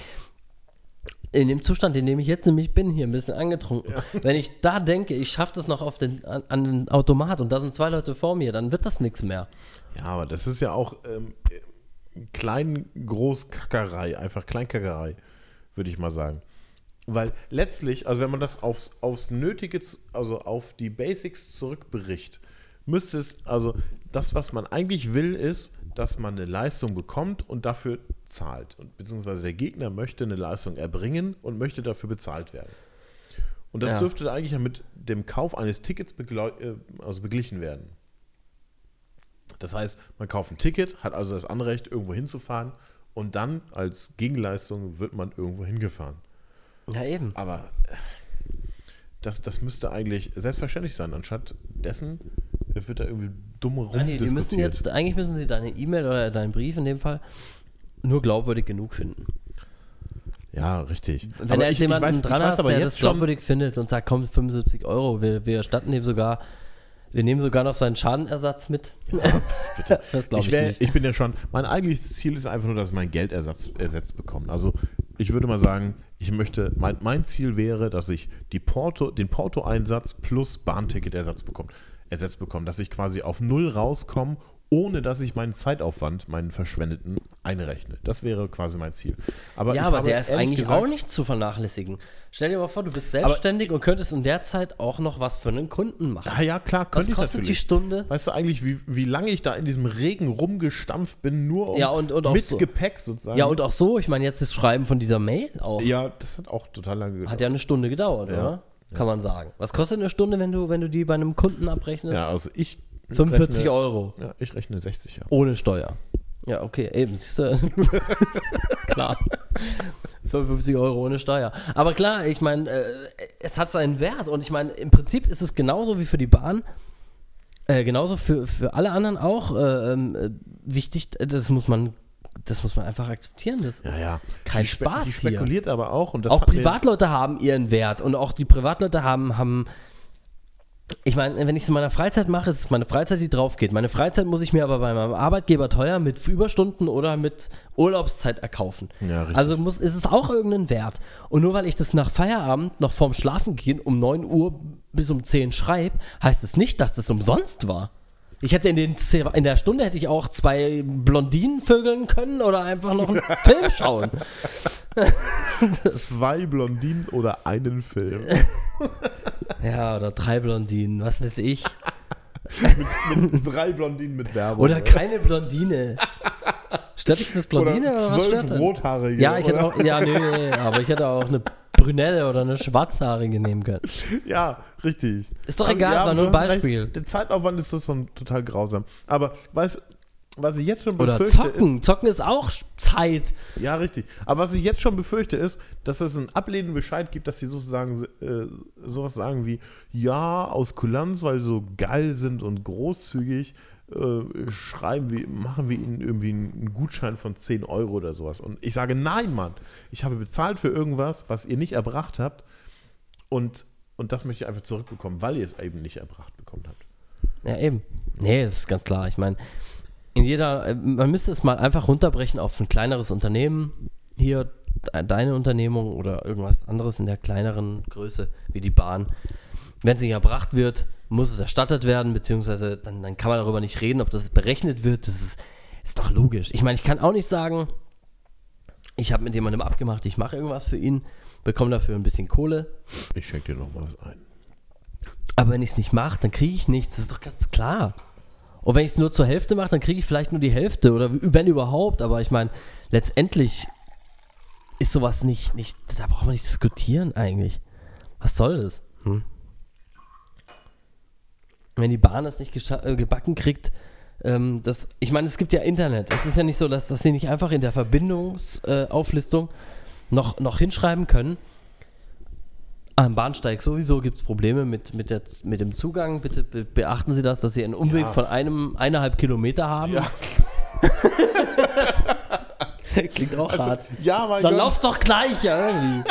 in dem Zustand, in dem ich jetzt nämlich bin, hier ein bisschen angetrunken, wenn ich da denke, ich schaffe das noch auf den, an, an den Automat und da sind zwei Leute vor mir, dann wird das nichts mehr. Ja, aber das ist ja auch ähm, klein, groß Kackerei, einfach Kleinkackerei, würde ich mal sagen. Weil letztlich, also wenn man das aufs, aufs Nötige, also auf die Basics zurückbricht, müsste es, also das, was man eigentlich will, ist, dass man eine Leistung bekommt und dafür zahlt. Und, beziehungsweise der Gegner möchte eine Leistung erbringen und möchte dafür bezahlt werden. Und das Ja. dürfte eigentlich mit dem Kauf eines Tickets äh, also beglichen werden. Das heißt, man kauft ein Ticket, hat also das Anrecht, irgendwo hinzufahren und dann als Gegenleistung wird man irgendwo hingefahren. Ja, eben. Aber äh, das, das müsste eigentlich selbstverständlich sein. Anstatt dessen wird da irgendwie dumm rum Nein, die, die müssen jetzt, eigentlich müssen sie deine E-Mail oder deinen Brief in dem Fall nur glaubwürdig genug finden. Ja, richtig. Wenn Aber er jetzt ich- ich jemanden weiß- ich dran weiß hast, aber der das glaubwürdig findet und sagt, komm, 75 Euro, wir, wir erstatten dem sogar, wir nehmen sogar noch seinen Schadenersatz mit. Bitte. Das glaube ich, ich, wär- nicht. ich bin ja schon, mein eigentliches Ziel ist einfach nur, dass ich mein Geld ersetzt bekomme. Also ich würde mal sagen, ich möchte, mein, mein Ziel wäre, dass ich die Porto, den Porto-Einsatz plus Bahnticket-Ersatz bekomme, ersetzt bekomme, dass ich quasi auf Null rauskomme, ohne dass ich meinen Zeitaufwand, meinen verschwendeten, einrechne. Das wäre quasi mein Ziel. Aber ja, aber der ist eigentlich gesagt- auch nicht zu vernachlässigen. Stell dir mal vor, du bist selbstständig und könntest in der Zeit auch noch was für einen Kunden machen. Ja, ja, klar, was könnte ich kostet die. Stunde? Weißt du eigentlich, wie, wie lange ich da in diesem Regen rumgestampft bin, nur um Ja, und- und auch mit so. Gepäck sozusagen? Ja, und auch so, ich meine, jetzt das Schreiben von dieser Mail auch. Ja, das hat auch total lange gedauert. Hat ja eine Stunde gedauert, Ja. oder? Kann man sagen. Was kostet eine Stunde, wenn du, wenn du die bei einem Kunden abrechnest? Ja, also ich. 45 rechne, Euro. Ja, ich rechne 60, ja. Ohne Steuer. Ja, okay, eben, siehst du. klar. 55 Euro ohne Steuer. Aber klar, ich meine, äh, es hat seinen Wert und ich meine, im Prinzip ist es genauso wie für die Bahn, äh, genauso für, für alle anderen auch äh, ähm, äh, wichtig, das muss man, das muss man einfach akzeptieren. Das ist kein die Spaß Die hier. spekuliert aber auch. Und das auch Privatleute haben ihren Wert und auch die Privatleute haben, haben ich meine, wenn ich es in meiner Freizeit mache, ist es meine Freizeit, die drauf geht. Meine Freizeit muss ich mir aber bei meinem Arbeitgeber teuer mit Überstunden oder mit Urlaubszeit erkaufen. Ja, richtig. also muss, ist es auch irgendeinen Wert. Und nur weil ich das nach Feierabend noch vorm Schlafen gehen um 9 Uhr bis um 10 schreibe, heißt es nicht, dass das umsonst war. Ich hätte in, den, in der Stunde hätte ich auch zwei Blondinen vögeln können oder einfach noch einen Film schauen. Zwei Blondinen oder einen Film. Ja, oder drei Blondinen, was weiß ich. mit drei Blondinen mit Werbung. Oder keine Blondine. Stört dich das Blondine Oder oder, was zwölf stört denn? Rothaarige. Ja, ich hätte oder? auch, ja, nee, nee, aber ich hätte auch eine Brünelle oder eine Schwarzhaarige nehmen können. Ja, richtig. Ist doch Aber egal, es war nur ein du Beispiel. Recht, der Zeitaufwand ist total grausam. Aber weißt was ich jetzt schon Oder befürchte zocken. Zocken ist auch Zeit. ist, ja richtig, aber was ich jetzt schon befürchte ist, dass es einen ablehnenden Bescheid gibt, dass sie sozusagen äh, sowas sagen wie, ja, aus Kulanz, weil sie so geil sind und großzügig, äh, schreiben wir, machen wir ihnen irgendwie einen, einen Gutschein von 10 Euro oder sowas. Und ich sage, nein, Mann, ich habe bezahlt für irgendwas, was ihr nicht erbracht habt und, und das möchte ich einfach zurückbekommen, weil ihr es eben nicht erbracht bekommen habt. Ja, eben. Nee, das ist ganz klar. Ich meine, in jeder, äh, man müsste es mal einfach runterbrechen auf ein kleineres Unternehmen. Hier de- deine Unternehmung oder irgendwas anderes in der kleineren Größe wie die Bahn. Wenn es nicht erbracht wird, muss es erstattet werden, beziehungsweise dann, dann kann man darüber nicht reden, ob das berechnet wird. Das ist, ist doch logisch. Ich meine, ich kann auch nicht sagen, ich habe mit jemandem abgemacht, ich mache irgendwas für ihn, bekomme dafür ein bisschen Kohle. Ich schenke dir noch mal was ein. Aber wenn ich es nicht mache, dann kriege ich nichts. Das ist doch ganz klar. Und wenn ich es nur zur Hälfte mache, dann kriege ich vielleicht nur die Hälfte oder wenn überhaupt. Aber ich meine, letztendlich ist sowas nicht, nicht, da braucht man nicht diskutieren eigentlich. Was soll das? Hm? Wenn die Bahn es nicht äh, gebacken kriegt, ähm, das, ich meine, es gibt ja Internet. Es ist ja nicht so, dass, dass sie nicht einfach in der Verbindungsauflistung äh, noch, noch hinschreiben können. Am Bahnsteig sowieso gibt es Probleme mit, mit, der, mit dem Zugang. Bitte be beachten Sie das, dass Sie einen Umweg Ja. von einem eineinhalb Kilometer haben. Ja. Klingt auch hart. Ja, mein Dann Gott. lauf's doch gleich, ja, irgendwie.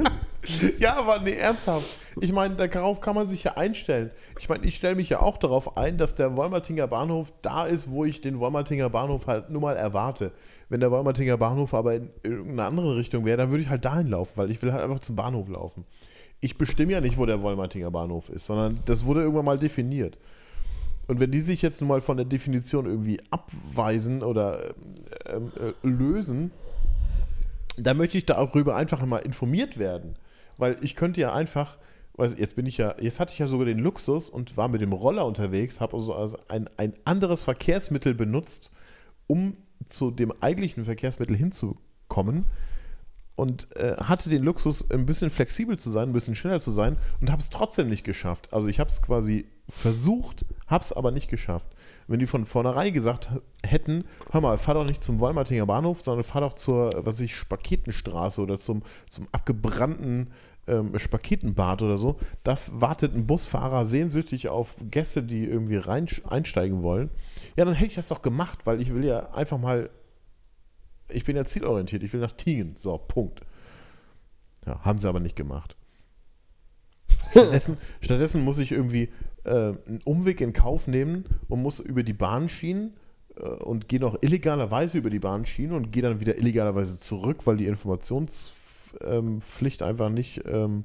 Ja, aber nee, ernsthaft. Ich meine, darauf kann man sich ja einstellen. Ich meine, ich stelle mich ja auch darauf ein, dass der Wolmertinger Bahnhof da ist, wo ich den Wolmertinger Bahnhof halt nur mal erwarte. Wenn der Wolmertinger Bahnhof aber in irgendeine andere Richtung wäre, dann würde ich halt dahin laufen, weil ich will halt einfach zum Bahnhof laufen. Ich bestimme ja nicht, wo der Wolmertinger Bahnhof ist, sondern das wurde irgendwann mal definiert. Und wenn die sich jetzt nun mal von der Definition irgendwie abweisen oder ähm, äh, lösen, da möchte ich darüber einfach mal informiert werden. Weil ich könnte ja einfach, weiß, jetzt bin ich ja, jetzt hatte ich ja sogar den Luxus und war mit dem Roller unterwegs, habe also, also ein, ein anderes Verkehrsmittel benutzt, um zu dem eigentlichen Verkehrsmittel hinzukommen und äh, hatte den Luxus, ein bisschen flexibel zu sein, ein bisschen schneller zu sein und habe es trotzdem nicht geschafft. Also ich habe es quasi versucht, habe es aber nicht geschafft. Wenn die von vornherein gesagt hätten, hör mal, fahr doch nicht zum Wolmertinger Bahnhof, sondern fahr doch zur, was ich, Spaketenstraße oder zum, zum abgebrannten ähm, Spaketenbad oder so, da wartet ein Busfahrer sehnsüchtig auf Gäste, die irgendwie rein, einsteigen wollen. Ja, dann hätte ich das doch gemacht, weil ich will ja einfach mal ich bin ja zielorientiert, ich will nach Tingen. So, Punkt. Ja, haben sie aber nicht gemacht. Stattdessen, stattdessen muss ich irgendwie äh, einen Umweg in Kauf nehmen und muss über die Bahnschienen äh, und gehe noch illegalerweise über die Bahnschienen und gehe dann wieder illegalerweise zurück, weil die Informationspflicht einfach nicht ähm,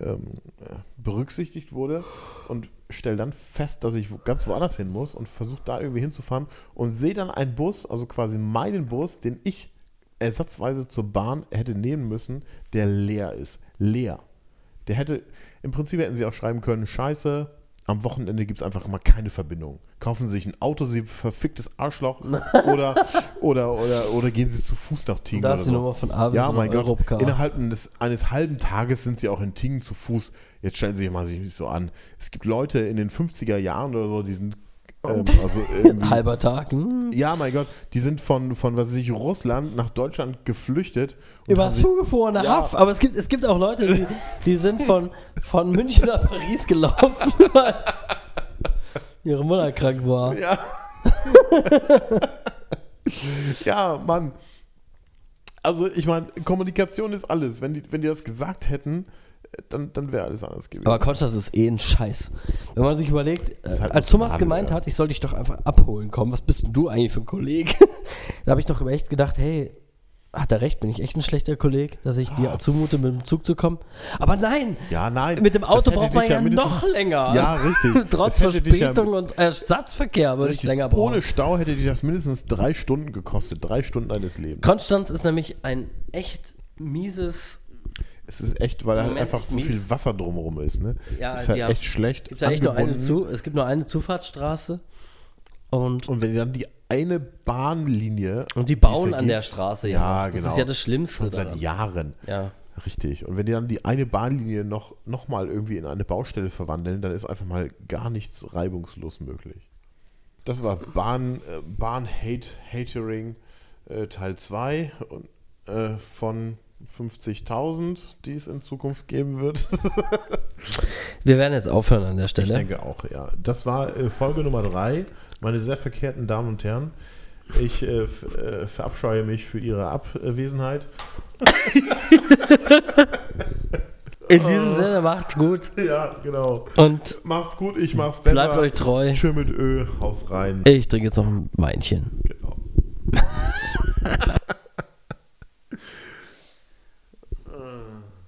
ähm, berücksichtigt wurde und stelle dann fest, dass ich ganz woanders hin muss und versuche da irgendwie hinzufahren und sehe dann einen Bus, also quasi meinen Bus, den ich ersatzweise zur Bahn hätte nehmen müssen, der leer ist. Leer. Der hätte, im Prinzip hätten sie auch schreiben können, scheiße, am Wochenende gibt es einfach mal keine Verbindung. Kaufen Sie sich ein Auto, Sie verficktes Arschloch oder, oder, oder, oder gehen Sie zu Fuß nach Tingen Da oder ist die so. Nummer von A bis Ja, mein Gott, Europcar. innerhalb eines, eines halben Tages sind Sie auch in Tingen zu Fuß. Jetzt stellen Sie sich mal sich so an. Es gibt Leute in den 50er Jahren oder so, die sind ähm, also Halber Tag. Hm. ja, mein Gott, die sind von, von was weiß ich, Russland nach Deutschland geflüchtet. Über zugefrorene Ja. Haff. Aber es gibt, es gibt auch Leute, die, die sind von, von München nach Paris gelaufen, weil ihre Mutter krank war. Ja. ja, Mann. Also, ich meine, Kommunikation ist alles. Wenn die, wenn die das gesagt hätten, äh, dann, dann wäre alles anders gewesen. Aber Konstanz ist eh ein Scheiß. Wenn man sich überlegt, halt als Thomas Laden, gemeint ja. hat, ich soll dich doch einfach abholen kommen, was bist denn du eigentlich für ein Kollege? da habe ich doch echt gedacht, hey, hat er recht, bin ich echt ein schlechter Kollege, dass ich dir zumute, mit dem Zug zu kommen? Aber nein, ja, nein. mit dem Auto braucht man ja noch länger. Ja, richtig. Trotz dich ja- Verspätung und Ersatzverkehr würde ich länger brauchen. Ohne Stau hätte dich das mindestens drei Stunden gekostet. Drei Stunden deines Lebens. Konstanz ist nämlich ein echt mieses. Es ist echt, weil halt Moment, einfach so viel Wasser drumherum ist. Ne? Ja, ist halt die haben- echt schlecht. Es gibt, da echt nur eine zu, es gibt nur eine Zufahrtsstraße und, Und wenn die dann die eine Bahnlinie. und die bauen ja an der Straße ja. Ja. Das genau. ist ja das Schlimmste. Schon seit daran. Jahren. Ja. Richtig. Und wenn die dann die eine Bahnlinie noch, noch mal irgendwie in eine Baustelle verwandeln, dann ist einfach mal gar nichts reibungslos möglich. Das war Bahn, äh, Bahn Hate, Hatering äh, Teil 2 und, äh, von 50.000, die es in Zukunft geben wird. Wir werden jetzt aufhören an der Ich Stelle. denke auch, ja. Das war äh, Folge Nummer 3. Meine sehr verkehrten Damen und Herren, ich äh, äh, verabscheue mich für Ihre Abwesenheit. In diesem Sinne macht's gut Ja, genau. und Macht's gut, ich mach's besser. bleibt euch treu. Tschö mit Ö, Haus rein. Ich trinke jetzt noch ein Weinchen. Genau.